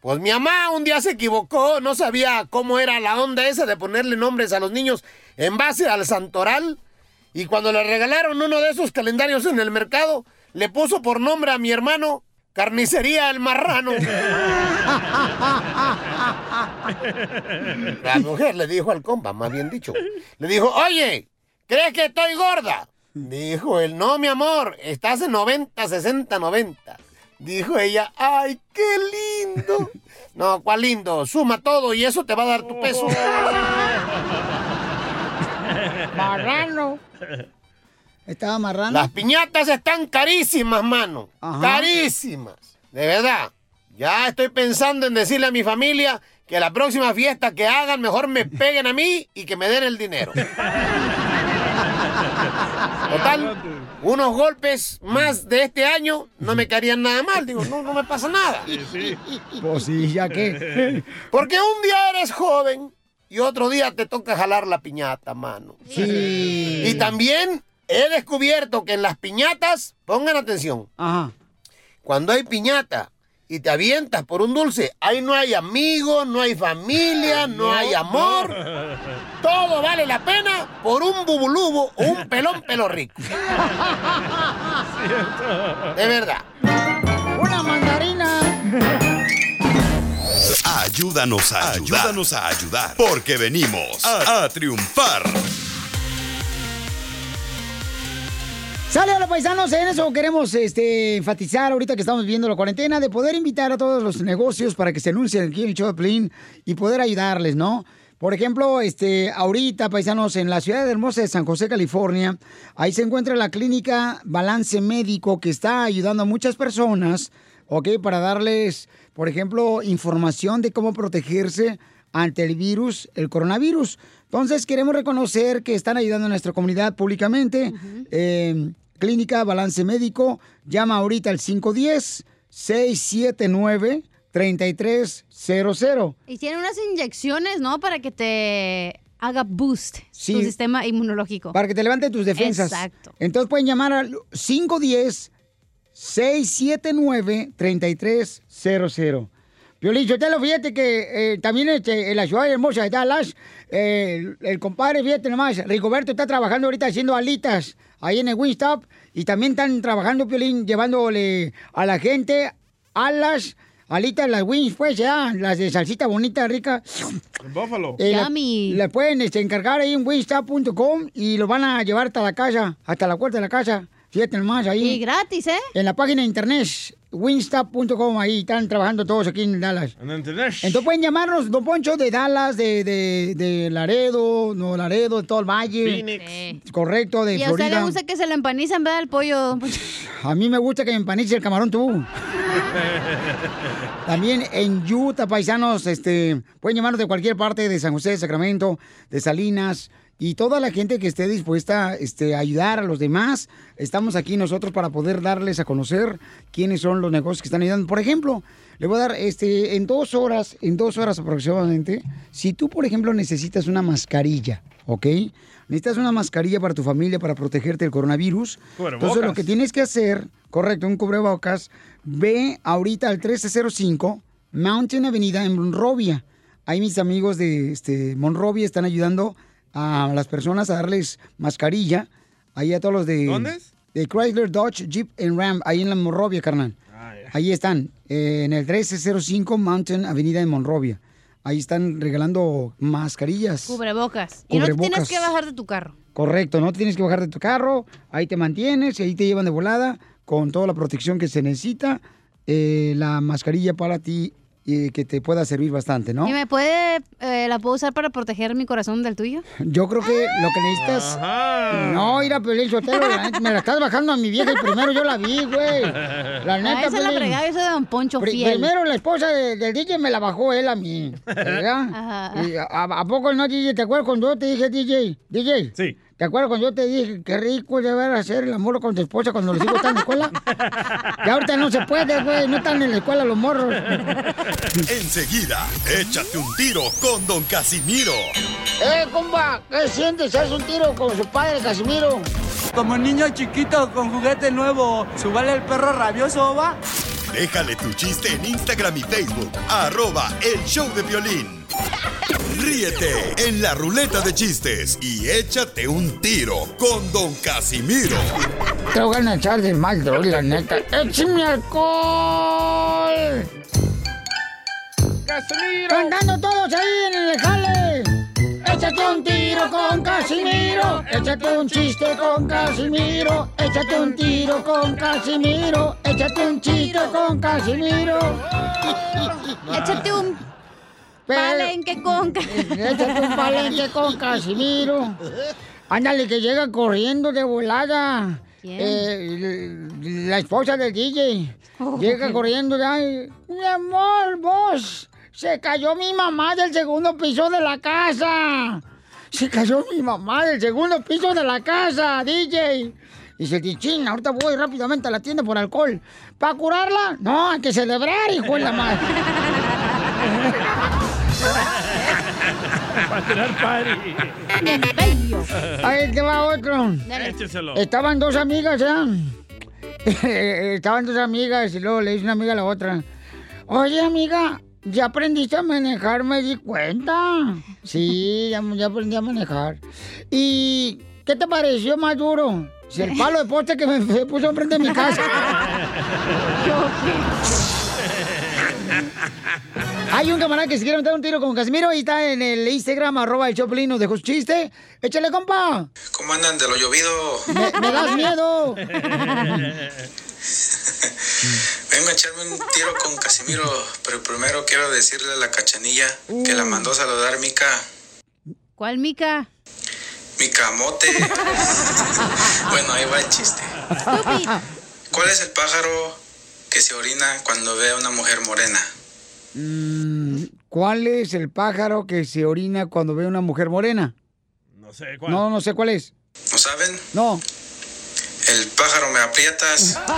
Pues mi mamá un día se equivocó, no sabía cómo era la onda esa de ponerle nombres a los niños en base al santoral. Y cuando le regalaron uno de esos calendarios en el mercado, le puso por nombre a mi hermano Carnicería el Marrano. La mujer le dijo al compa, más bien dicho, le dijo, oye, ¿crees que estoy gorda? Dijo él, no, mi amor, estás en 90, 60, 90. Dijo ella, ay, qué lindo. No, ¿cuál lindo? Suma todo y eso te va a dar tu peso. Marrano. Estaba marrano. Las piñatas están carísimas, mano. Ajá. Carísimas. De verdad. Ya estoy pensando en decirle a mi familia que la próxima fiesta que hagan mejor me peguen a mí y que me den el dinero. Total, unos golpes más de este año no me caerían nada mal. Digo, no, no me pasa nada. Pues sí, ya que. Porque un día eres joven y otro día te toca jalar la piñata, mano. Sí. Y también he descubierto que en las piñatas, pongan atención, Ajá. cuando hay piñata y te avientas por un dulce, ahí no hay amigos, no hay familia, no, hay amor. Todo vale la pena por un bubulubo o un pelón pelo rico. De verdad. Una mandarina. Ayúdanos a ayudar. Ayúdanos a ayudar. Porque venimos a, a triunfar. Sale a los paisanos, en eso queremos este, enfatizar ahorita que estamos viviendo la cuarentena, de poder invitar a todos los negocios para que se anuncien aquí en el de y poder ayudarles, ¿no? Por ejemplo, este, ahorita, paisanos, en la ciudad hermosa de San José, California, ahí se encuentra la clínica Balance Médico que está ayudando a muchas personas, ¿ok? Para darles, por ejemplo, información de cómo protegerse ante el virus, el coronavirus. Entonces queremos reconocer que están ayudando a nuestra comunidad públicamente. Eh, Clínica Balance Médico, llama ahorita al 510-679-3300. Y tiene unas inyecciones, ¿no? Para que te haga boost Sí. tu sistema inmunológico. Para que te levanten tus defensas. Exacto. Entonces pueden llamar al 510-679-3300. Piolín, Sotelo, fíjate que eh, también este, en la ciudad hermosa de Dallas, eh, el, compadre, fíjate nomás, Rigoberto está trabajando ahorita haciendo alitas ahí en el Wingstop y también están trabajando, Piolín, llevándole a la gente alas, alitas, las wings, pues ya, las de salsita bonita, rica. Buffalo. Eh, la- La, pueden este, encargar ahí en wingstop.com y lo van a llevar hasta la casa, hasta la puerta de la casa. Fíjate nomás ahí. Y gratis, ¿eh? En la página de internet, wingstop.com, ahí están trabajando todos aquí en Dallas. En internet. Entonces pueden llamarnos, Don Poncho, de Dallas, de, de, de Laredo, Nuevo Laredo, de todo el valle. Phoenix. Correcto, de y a usted le gusta que se le empaniza en vez del pollo, don Poncho. A mí me gusta que me empanice el camarón tú. También en Utah, paisanos, este, pueden llamarnos de cualquier parte de San José, de Sacramento, de Salinas y toda la gente que esté dispuesta este, a ayudar a los demás. Estamos aquí nosotros para poder darles a conocer quiénes son los negocios que están ayudando. Por ejemplo, le voy a dar este, en dos horas, en dos horas aproximadamente, si tú, por ejemplo, necesitas una mascarilla, ¿ok? Necesitas una mascarilla para tu familia para protegerte del coronavirus. Cubrebocas. Entonces, lo que tienes que hacer, correcto, un cubrebocas, ve ahorita al 1305 Mountain Avenida en Monrovia. Ahí mis amigos de este, Monrovia están ayudando a las personas a darles mascarilla. Ahí a todos los de... ¿Dónde es? De Chrysler, Dodge, Jeep and Ram, ahí en la Monrovia, carnal. Ahí están, eh, en el 1305 Mountain Avenida en Monrovia. Ahí están regalando mascarillas. Cubrebocas. Y no te tienes que bajar de tu carro. Correcto, no te tienes que bajar de tu carro, ahí te mantienes y ahí te llevan de volada con toda la protección que se necesita, eh, la mascarilla para ti eh, que te pueda servir bastante, ¿no? ¿Y me puede, eh, la puedo usar para proteger mi corazón del tuyo? Yo creo que lo que necesitas... No, ir a Pelín Sotelo, la neta, me la estás bajando a mi vieja y primero yo la vi, güey. La neta, Ah, esa es la fregada, soy de Don Poncho Pri- fiel. Primero la esposa de- del DJ me la bajó él a mí, ¿verdad? Ajá. Y a, a poco no, DJ? ¿Te acuerdas cuando yo te dije, DJ? DJ. Sí. ¿Te acuerdas cuando yo te dije qué rico de ver hacer el amor con tu esposa cuando los hijos están en la escuela? Y ahorita no se puede, güey, no están en la escuela los morros. Enseguida, échate un tiro con Don Casimiro. ¡Eh, compa! ¿Qué sientes? ¿Haz un tiro con su padre, Casimiro? Como niño chiquito con juguete nuevo, ¿subale el perro rabioso, va? Déjale tu chiste en Instagram y Facebook, arroba el show de violín. Ríete en la ruleta de chistes y échate un tiro con Don Casimiro. Te voy a echar de mal, droga, la neta. ¡Échame alcohol! ¡Casimiro! ¡Cantando todos ahí en el jale! Échate un tiro con Casimiro, échate un chiste con Casimiro, échate un tiro con Casimiro, échate un chiste con Casimiro. Échate un palenque con... ca- Échate un palenque con Casimiro. Ándale, que llega corriendo de volada. Eh, la esposa del DJ. Llega corriendo ya. y, Mi amor, vos. Se cayó mi mamá del segundo piso de la casa. Se cayó mi mamá del segundo piso de la casa, DJ. Dice, Tichín, ahorita voy rápidamente a la tienda por alcohol. ¿Para curarla? No, hay que celebrar, hijo de la madre. Para tirar party. Ahí te va otro. Écheselo. Estaban dos amigas, ¿eh? Estaban dos amigas y luego le dice una amiga a la otra. Oye, amiga, ¿ya aprendiste a manejar? Me di cuenta. Sí, ya, ya aprendí a manejar. ¿Y qué te pareció más duro? Si el palo de poste que me, me puso enfrente de mi casa. Hay un camarada que se quiere meter un tiro con Casimiro y está en el Instagram, arroba el Choplin, nos dejó su chiste. Échale, compa. ¿Cómo andan de lo llovido? Me, me das miedo. Vengo a echarme un tiro con Casimiro, pero primero quiero decirle a la cachanilla que la mandó a saludar Mica. ¿Cuál mica? Mi camote. bueno, ahí va el chiste. ¿Cuál es el pájaro que se orina cuando ve a una mujer morena? Mm, ¿Cuál es el pájaro que se orina cuando ve una mujer morena? No sé cuál. No, no sé cuál es. ¿No saben? No. El pájaro me aprietas.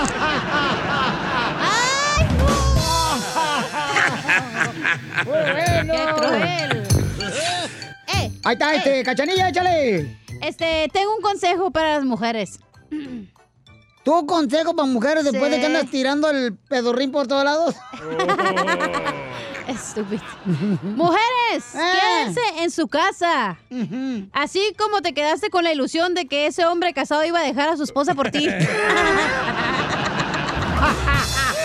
¡Qué cruel! ¡Eh! Ahí está, este, cachanilla, échale. Este, tengo un consejo para las mujeres. ¿Tú consejo para mujeres después de que Sí. andas tirando el pedorrín por todos lados? Estúpido. Mujeres, Eh. quédense en su casa. Así como te quedaste con la ilusión de que ese hombre casado iba a dejar a su esposa por ti.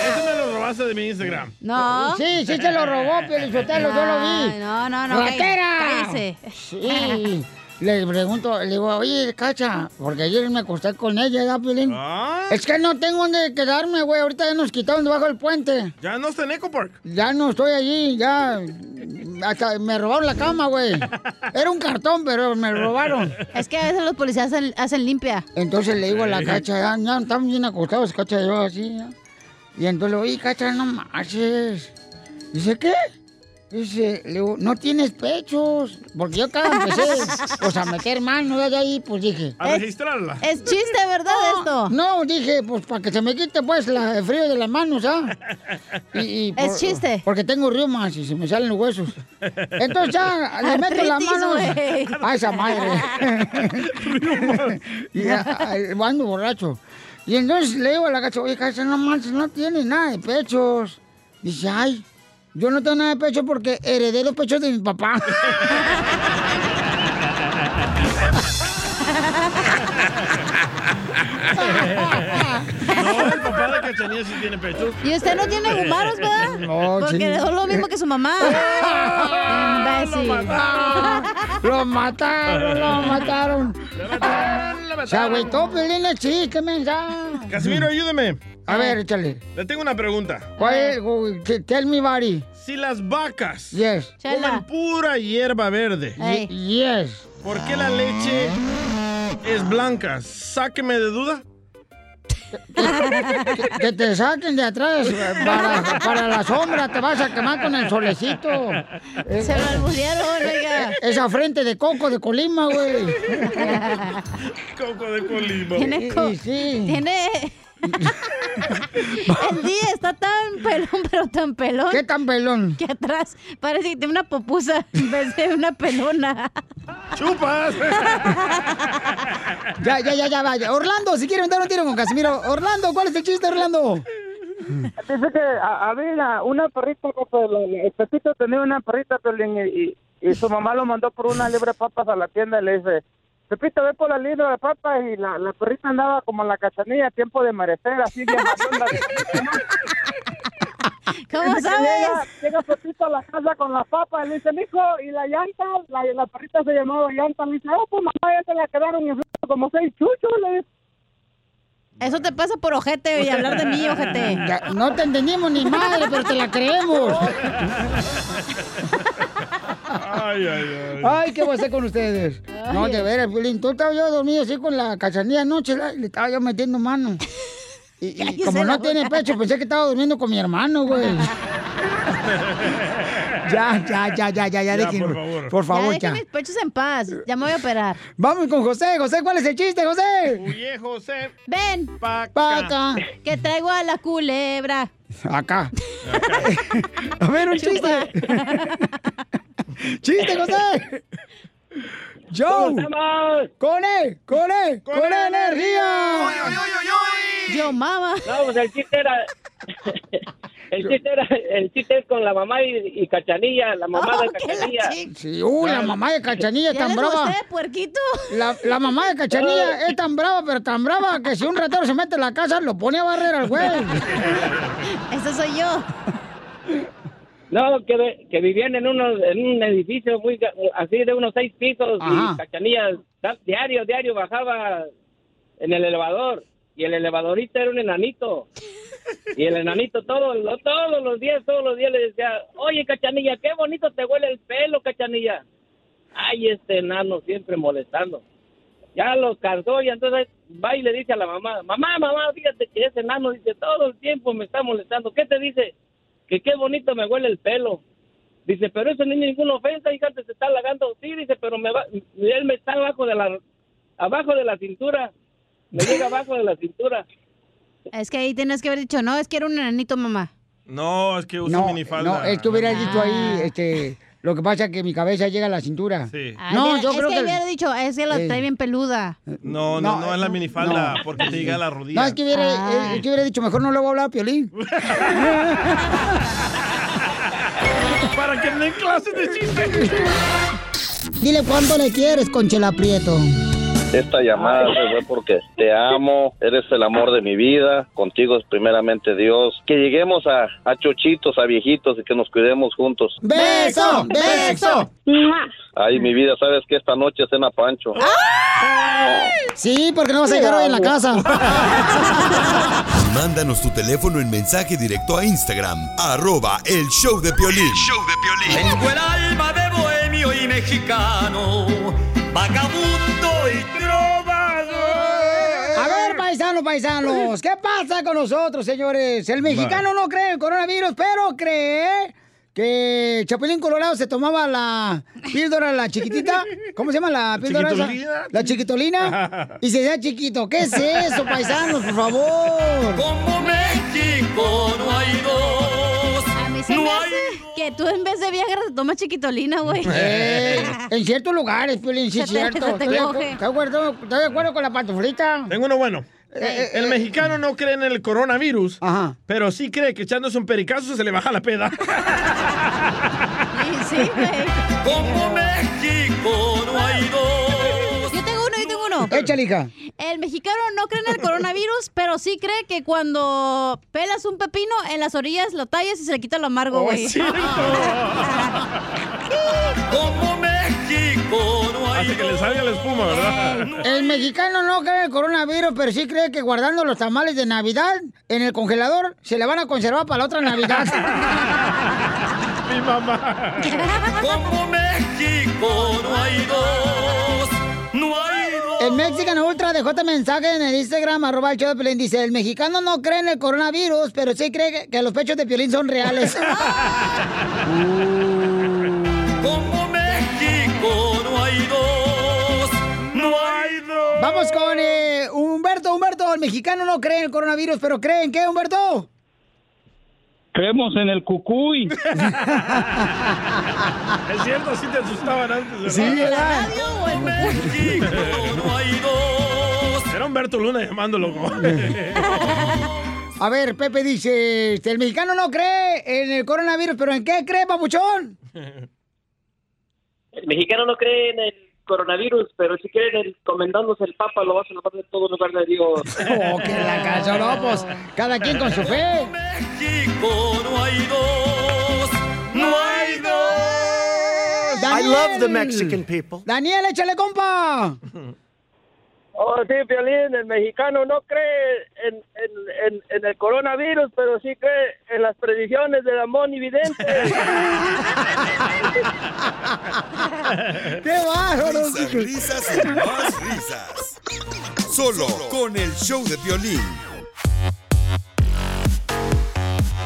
Ese me lo robaste de mi Instagram. No. Sí, sí se lo robó, Pelizotelo, yo lo vi. No, no, no, ¡Ratera! cállese. Sí. Le pregunto, le digo, oye, Cacha, porque ayer me acosté con ella, ¿ya, Pelín? Es que no tengo dónde quedarme, güey. Ahorita ya nos quitaron debajo del puente. Ya no está en Eco Park. Ya no estoy allí, ya. Hasta me robaron la cama, güey. Era un cartón, pero me robaron. Es que a veces los policías hacen, hacen limpia. Entonces le digo a la cacha, ya, ya estamos bien acostados, cacha, yo así, ya. Y entonces le digo, oye, cacha, no marches. Dice, ¿qué? Dice, le digo, no tienes pechos. Porque yo acá empecé, pues, a meter mano de ahí, pues dije. A registrarla. Es chiste, ¿verdad, esto? No, dije, pues, para que se me quite, pues, la- el frío de las manos, ¿ah? Y, y Es chiste. Porque tengo reumas y se me salen los huesos. Entonces ya le meto las manos a esa madre. y ando borracho. Y entonces le digo a la cacha, oye, cacha, no manches, no tiene nada de pechos. Dice, ay, yo no tengo nada de pecho porque heredé los pechos de mi papá. No, el papá de Cachanilla sí tiene pechos. Y usted no tiene gumaros, ¿verdad? No, Porque sí. dejó lo mismo que su mamá. Imbécil. Lo mataron, lo mataron. Se agüitó, Pelín, el chiste, mensa. Casimiro, ayúdeme. A ver, échale. Le tengo una pregunta. ¿Cuál Tell me, buddy. Si las vacas Yes. comen pura hierba verde, Ye- Yes. ¿por qué la leche es blanca? Sáqueme de duda. Que, que te saquen de atrás para, para la sombra, te vas a quemar con el solecito. Se balbucearon, oiga. Esa frente de coco de Colima, güey. Coco de Colima. Tiene, co- tiene... El día está tan pelón, pero tan pelón. ¿Qué tan pelón? Que atrás parece que tiene una popusa en vez de una pelona. ¡Chupas! Ya, ya, ya, ya, vaya. Orlando, si quiere meter un tiro con Casimiro. Orlando, ¿cuál es el chiste, Orlando? Dice que a- había una perrita, el Pepito tenía una perrita, y, y- y su mamá lo mandó por una libre de papas a la tienda y le dice, Pepito, ve por la libre de papas y la, la perrita andaba como en la cachanilla, tiempo de merecer, así bien. ¿Cómo sabes? Llega, llega Pepito a la casa con las papas y le dice, mijo, ¿y la llanta? La, la perrita se llamaba llanta. Le dice, oh, pues mamá, ya te la quedaron inflando como seis chuchos. Le dice. Eso te pasa por ojete y hablar de mí, ojete. Ya, no te entendimos ni madre, pero te la creemos. Ay, ay, ay. Ay, ¿qué voy a hacer con ustedes? No, de veras, Piolín. Tú estaba yo dormido así con la cachanilla anoche, la- le estaba yo metiendo mano. Y, y como no tiene pecho, pensé que estaba durmiendo con mi hermano, güey. ya, ya, ya, ya, ya, ya, dejen- por favor. Por favor, ya ya. dejen mis pechos en paz. Ya me voy a operar. Vamos con José. José, ¿cuál es el chiste, José? Oye, José. Ven. Pa' Pa' acá. Que traigo a la culebra. Acá. A ver, un chiste. ¡Chiste, José! ¡Joe! ¡Con él! ¡Con él! ¡Con, energía! Yo, mamá. No, pues el chiste era. El chiste era. El chiste es con la mamá y, y Cachanilla, la mamá de Cachanilla. Sí, uy, la mamá de Cachanilla es ¿Ya tan brava. gusté, puerquito? La, la mamá de Cachanilla es tan brava, pero tan brava que si un ratero se mete en la casa, lo pone a barrer al güey. Ese soy yo. No, que, que vivían en, unos, en un edificio muy ga- así de unos seis pisos Ajá. y Cachanilla diario, diario bajaba en el elevador y el elevadorista era un enanito. Y el enanito todos, todos los días, todos los días le decía, oye Cachanilla, qué bonito te huele el pelo, Cachanilla. Ay, este enano siempre molestando. Ya lo cansó y entonces va y le dice a la mamá, mamá, mamá, fíjate que ese enano dice todo el tiempo me está molestando. ¿Qué te dice? Que qué bonito me huele el pelo. Dice, pero eso es ninguna ofensa, hija, te está halagando. Sí, dice, pero me va, él me está abajo de la, abajo de la cintura. Me llega abajo de la cintura. Es que ahí tienes que haber dicho, no, es que era un enanito, mamá. No, es que uso No, minifalda. no, es que hubiera dicho ahí, este, lo que pasa es que mi cabeza llega a la cintura. Sí. Ay, No, mira, yo es creo que, que... hubiera dicho, es que la Eh. trae bien peluda. No, no, no, es la minifalda, porque te llega a la rodilla. No, es que hubiera, Ah. es que hubiera dicho, mejor no le voy a hablar a Piolín. Para que me den clases de chistes. Dile cuánto le quieres, Conchela Prieto. Esta llamada se fue porque te amo, eres el amor de mi vida, contigo es primeramente Dios. Que lleguemos a, a chochitos, a viejitos y que nos cuidemos juntos. ¡Beso! ¡Beso! Ay, mi vida, sabes que esta noche cena Pancho. Sí, porque no vas a llegar hoy en la casa. Mándanos tu teléfono en mensaje directo a Instagram, arroba el show de Piolín. Tengo el alma de bohemio y mexicano, vagabundo y trovador. A ver, paisanos, paisanos, ¿qué pasa con nosotros, señores? El mexicano no cree en el coronavirus, pero cree que Chapulín Colorado se tomaba la píldora, la chiquitita. ¿Cómo se llama la píldora esa? ¿Chiquitolina? La chiquitolina. Y se hacía chiquito. ¿Qué es eso, paisanos, por favor? Como México no hay dos. A mí se me hace que tú en vez de Viagra te tomas chiquitolina, güey. Eh, en ciertos lugares, Piolín, sí Se es te- cierto. se te Estoy de acuerdo, con la pantuflita. Tengo uno bueno. Eh, El mexicano no cree en el coronavirus, pero sí cree que echándose un pericazo se le baja la peda. Sí, güey. Como México Échale, hija. El mexicano no cree en el coronavirus, pero sí cree que cuando pelas un pepino, en las orillas lo tallas y se le quita lo amargo, Oh, güey. es cierto. Como México no hay Hace que le salga la espuma, ¿verdad? El mexicano no cree en el coronavirus, pero sí cree que guardando los tamales de Navidad en el congelador se le van a conservar para la otra Navidad. Mi mamá. Como México no hay dos. El Mexican Ultra dejó este mensaje en el Instagram, arroba el show de Piolín. Dice, el mexicano no cree en el coronavirus, pero sí cree que, que los pechos de Piolín son reales. Como México no hay dos. No hay dos. Vamos con eh, Humberto. Humberto, el mexicano no cree en el coronavirus, pero cree en qué, Humberto? Creemos en el cucuy. Es cierto, sí te asustaban antes, ¿verdad? Sí, ¿verdad? México no hay dos. Era Humberto Luna llamándolo. A ver, Pepe dice, este, el mexicano no cree en el coronavirus, pero ¿en qué cree, papuchón? El mexicano no cree en el coronavirus, pero si cree en el Papa, lo va a salvar de todo lugar de Dios. Oh, que la no, pues, cada quien con su fe. México no hay dos. No hay dos. Daniel. I love the Mexican people. Daniel, échale, compa. Oh, sí, Piolín, el mexicano no cree en, en, en, en el coronavirus, pero sí cree en las predicciones de la Moni Vidente. ¡Qué bárbaro! Risas, risas y más risas. Solo con el show de Piolín.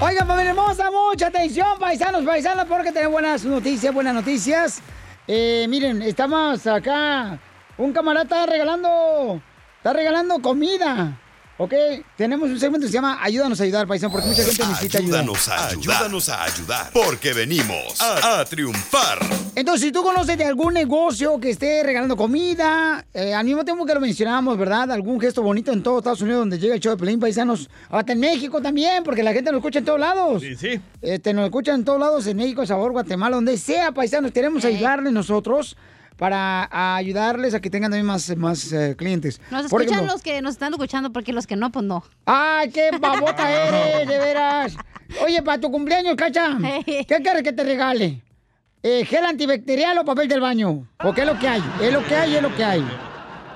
Oigan, familia hermosa, mucha atención, paisanos, paisanas, porque tenemos buenas noticias, buenas noticias. Eh, miren, estamos acá. Un camarada está regalando, está regalando comida. ¿Ok? Tenemos un segmento que se llama Ayúdanos a ayudar, paisano, porque mucha gente necesita ayuda. Ayúdanos a ayudar. Ayúdanos a ayudar. Porque venimos a, a triunfar. Entonces, si tú conoces de algún negocio que esté regalando comida, eh, al mismo tiempo que lo mencionábamos, ¿verdad? Algún gesto bonito en todo Estados Unidos donde llega el show de Pelín Paisanos, hasta en México también, porque la gente nos escucha en todos lados. Sí, sí. Este, nos escuchan en todos lados, en México, Sabor, Guatemala, donde sea, paisanos. Queremos ayudarles nosotros para ayudarles a que tengan también más, más eh, clientes. Nos Por escuchan ejemplo- los que nos están escuchando porque los que no, pues no. ¡Ay, qué babota eres, de veras! Oye, para tu cumpleaños, Cacha, ¿qué quieres que te regale? Eh, ¿Gel antibacterial o papel del baño? Porque es lo que hay, es lo que hay, es lo que hay.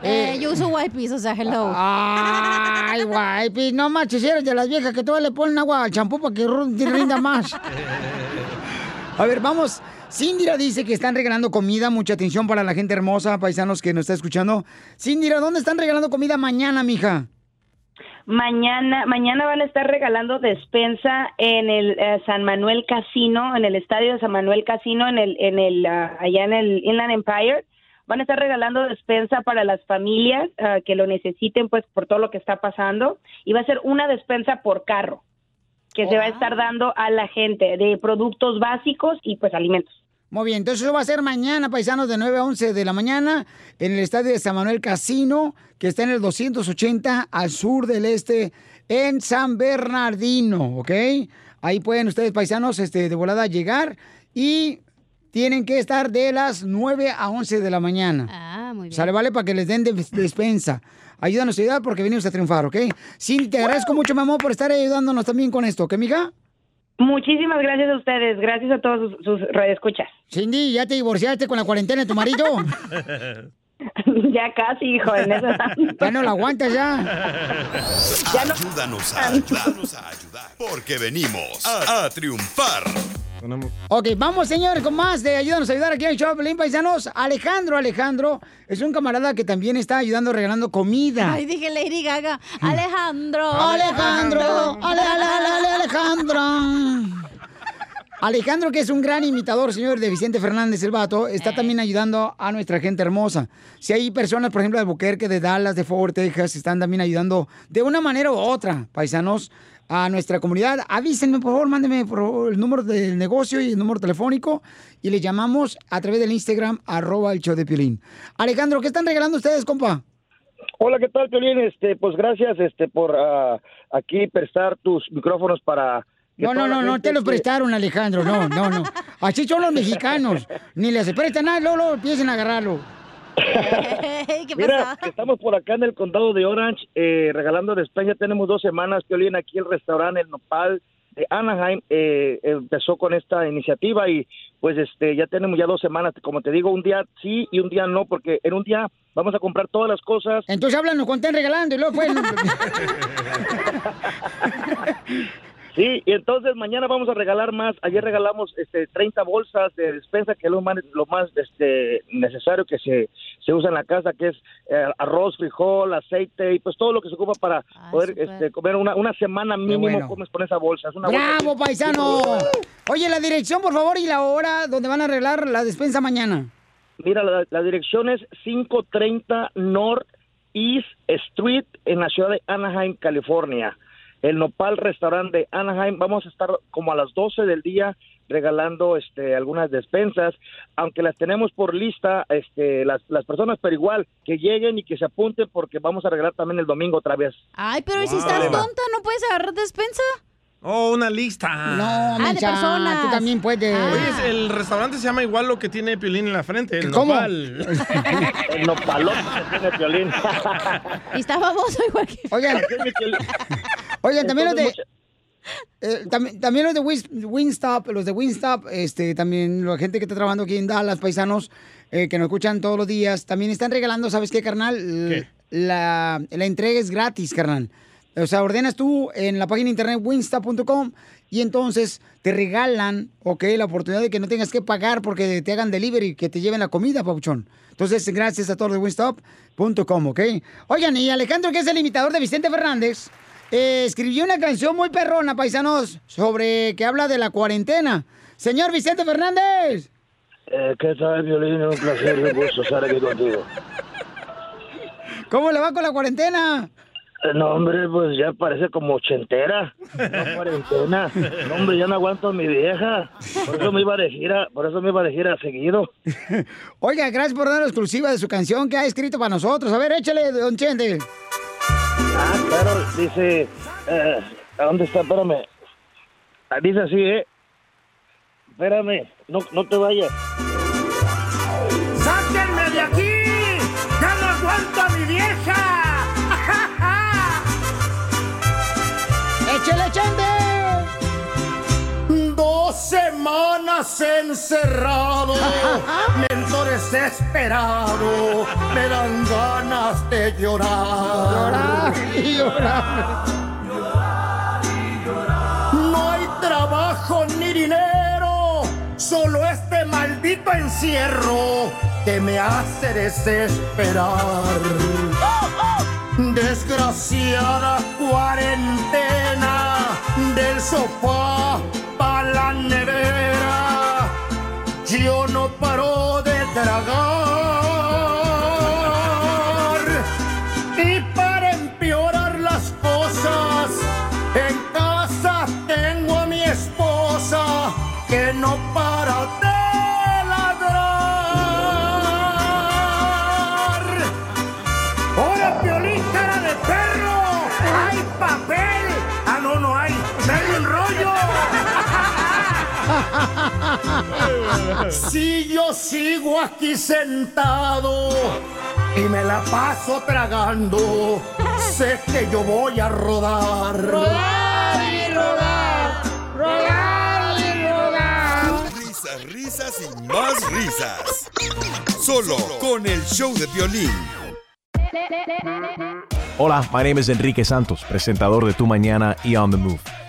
Eh, yo uso wipes, o sea, hello. Ay, guay, no manches, eres de las viejas que todas le ponen agua al champú para que rinda más. A ver, vamos. Cindira dice que están regalando comida. Mucha atención para la gente hermosa, paisanos que nos está escuchando. Cindira, ¿dónde están regalando comida mañana, mija? Mañana, mañana van a estar regalando despensa en el eh, San Manuel Casino, en el estadio de San Manuel Casino, en el, en el, ah, allá en el Inland Empire. Van a estar regalando despensa para las familias ah, que lo necesiten, pues por todo lo que está pasando. Y va a ser una despensa por carro que se va a estar dando a la gente de productos básicos y pues alimentos. Muy bien, entonces eso va a ser mañana, paisanos, de 9 a 11 de la mañana, en el estadio de San Manuel Casino, que está en el 280 al sur del este, en San Bernardino, ¿ok? Ahí pueden ustedes, paisanos, este, de volada llegar y tienen que estar de las 9 a 11 de la mañana. Ah, muy bien. Sale, vale, para que les den de- despensa. Ayúdanos a ayudar porque venimos a triunfar, ¿ok? Sí, te agradezco mucho, mi amor, por estar ayudándonos también con esto, ¿ok, mija? Muchísimas gracias a ustedes, gracias a todos sus, sus radioescuchas. Cindy, ¿ya te divorciaste con la cuarentena de tu marido? ya casi, hijo, en eso Ya no la aguantas ya. Ayúdanos a ayudarnos a ayudar. Porque venimos a, a triunfar. Ok, vamos, señores, con más de Ayúdanos a ayudar aquí en Pelín Paisanos. Alejandro, Alejandro, es un camarada que también está ayudando regalando comida. Ay, dije Lady Gaga. Alejandro. Alejandro, ale, ale, ale, ale, Alejandro. Alejandro, que es un gran imitador, señor, de Vicente Fernández el Vato, está también ayudando a nuestra gente hermosa. Si hay personas, por ejemplo, de Albuquerque, de Dallas, de Fort Worth, Texas, están también ayudando de una manera u otra, paisanos, a nuestra comunidad. Avísenme, por favor, mándenme por favor, el número del negocio y el número telefónico y le llamamos a través del Instagram, arroba el show de Piolín. Alejandro, ¿qué están regalando ustedes, compa? Hola, ¿qué tal, Piolín? Este, pues gracias este, por ah, aquí prestar tus micrófonos para... No, no, no, no te los que- prestaron, Alejandro, no, no, no. Así son los mexicanos. Ni les prestan nada, luego, luego empiecen a agarrarlo. Mira, estamos por acá en el condado de Orange eh, regalando despensa. Tenemos dos semanas, Piolín, aquí el restaurante El Nopal de Anaheim eh, empezó con esta iniciativa y pues este ya tenemos ya dos semanas. Como te digo, un día sí y un día no, porque en un día vamos a comprar todas las cosas. Entonces háblanos estén regalando y luego pues... Sí, y entonces mañana vamos a regalar más. Ayer regalamos este 30 bolsas de despensa, que es lo más, lo más este, necesario que se, se usa en la casa, que es eh, arroz, frijol, aceite y pues todo lo que se ocupa para poder este, comer una, una semana mínimo bueno. comes con esa bolsa. Es una bolsa ¡Bravo, que- paisano! Oye, la dirección, por favor, y la hora donde van a arreglar la despensa mañana. Mira, la, la dirección es 530 North East Street en la ciudad de Anaheim, California. El Nopal Restaurante de Anaheim. Vamos a estar como a las 12 del día regalando este algunas despensas, aunque las tenemos por lista este las, las personas, pero igual que lleguen y que se apunten porque vamos a regalar también el domingo otra vez. Ay, pero ¿y si Wow. estás tonta? ¿No puedes agarrar despensa? Oh, una lista. No, Ah, de mensa, personas. tú también puedes. Oye, el restaurante se llama igual lo que tiene Piolín en la frente, el ¿Cómo? nopal. El nopalote que tiene Piolín. Y está baboso igual que... Oigan, oigan, también los de... Eh, también, también los de Wins- Winstop, los de Winstop, este, también la gente que está trabajando aquí en Dallas, paisanos, eh, que nos escuchan todos los días, también están regalando, ¿sabes qué, carnal? La, la entrega es gratis, carnal. O sea, ordenas tú en la página de internet winstop.com y entonces te regalan, ok, la oportunidad de que no tengas que pagar porque te hagan delivery, que te lleven la comida, papuchón. Entonces, gracias a todos de winstop.com, ok. Oigan, y Alejandro, que es el imitador de Vicente Fernández, eh, escribió una canción muy perrona, paisanos, sobre que habla de la cuarentena. Señor Vicente Fernández. Eh, ¿Qué tal, Violín? Un placer y un gusto estar aquí contigo. ¿Cómo le va con la cuarentena? No, hombre, pues ya parece como ochentera. No cuarentena. No, hombre, ya no aguanto a mi vieja. Por eso me iba de gira, por eso me iba de gira seguido. Oiga, gracias por dar la exclusiva de su canción que ha escrito para nosotros. A ver, échale, don Chente. Ah, claro, dice. eh, ¿A dónde está? Espérame. Ah, Dice así, ¿eh? Espérame, no, no te vayas. Encerrado, mento desesperado, me dan ganas de llorar. Llorar y llorar. No hay trabajo ni dinero, solo este maldito encierro que me hace desesperar. Desgraciada cuarentena del sofá pa' la nevera. Yo no paro de tragar. Si yo sigo aquí sentado y me la paso tragando, sé que yo voy a rodar. Rodar y rodar, rodar y rodar. Risas, risas y más risas. Solo con el show de violín. Hola, my name is Enrique Santos, presentador de Tu Mañana y On the Move.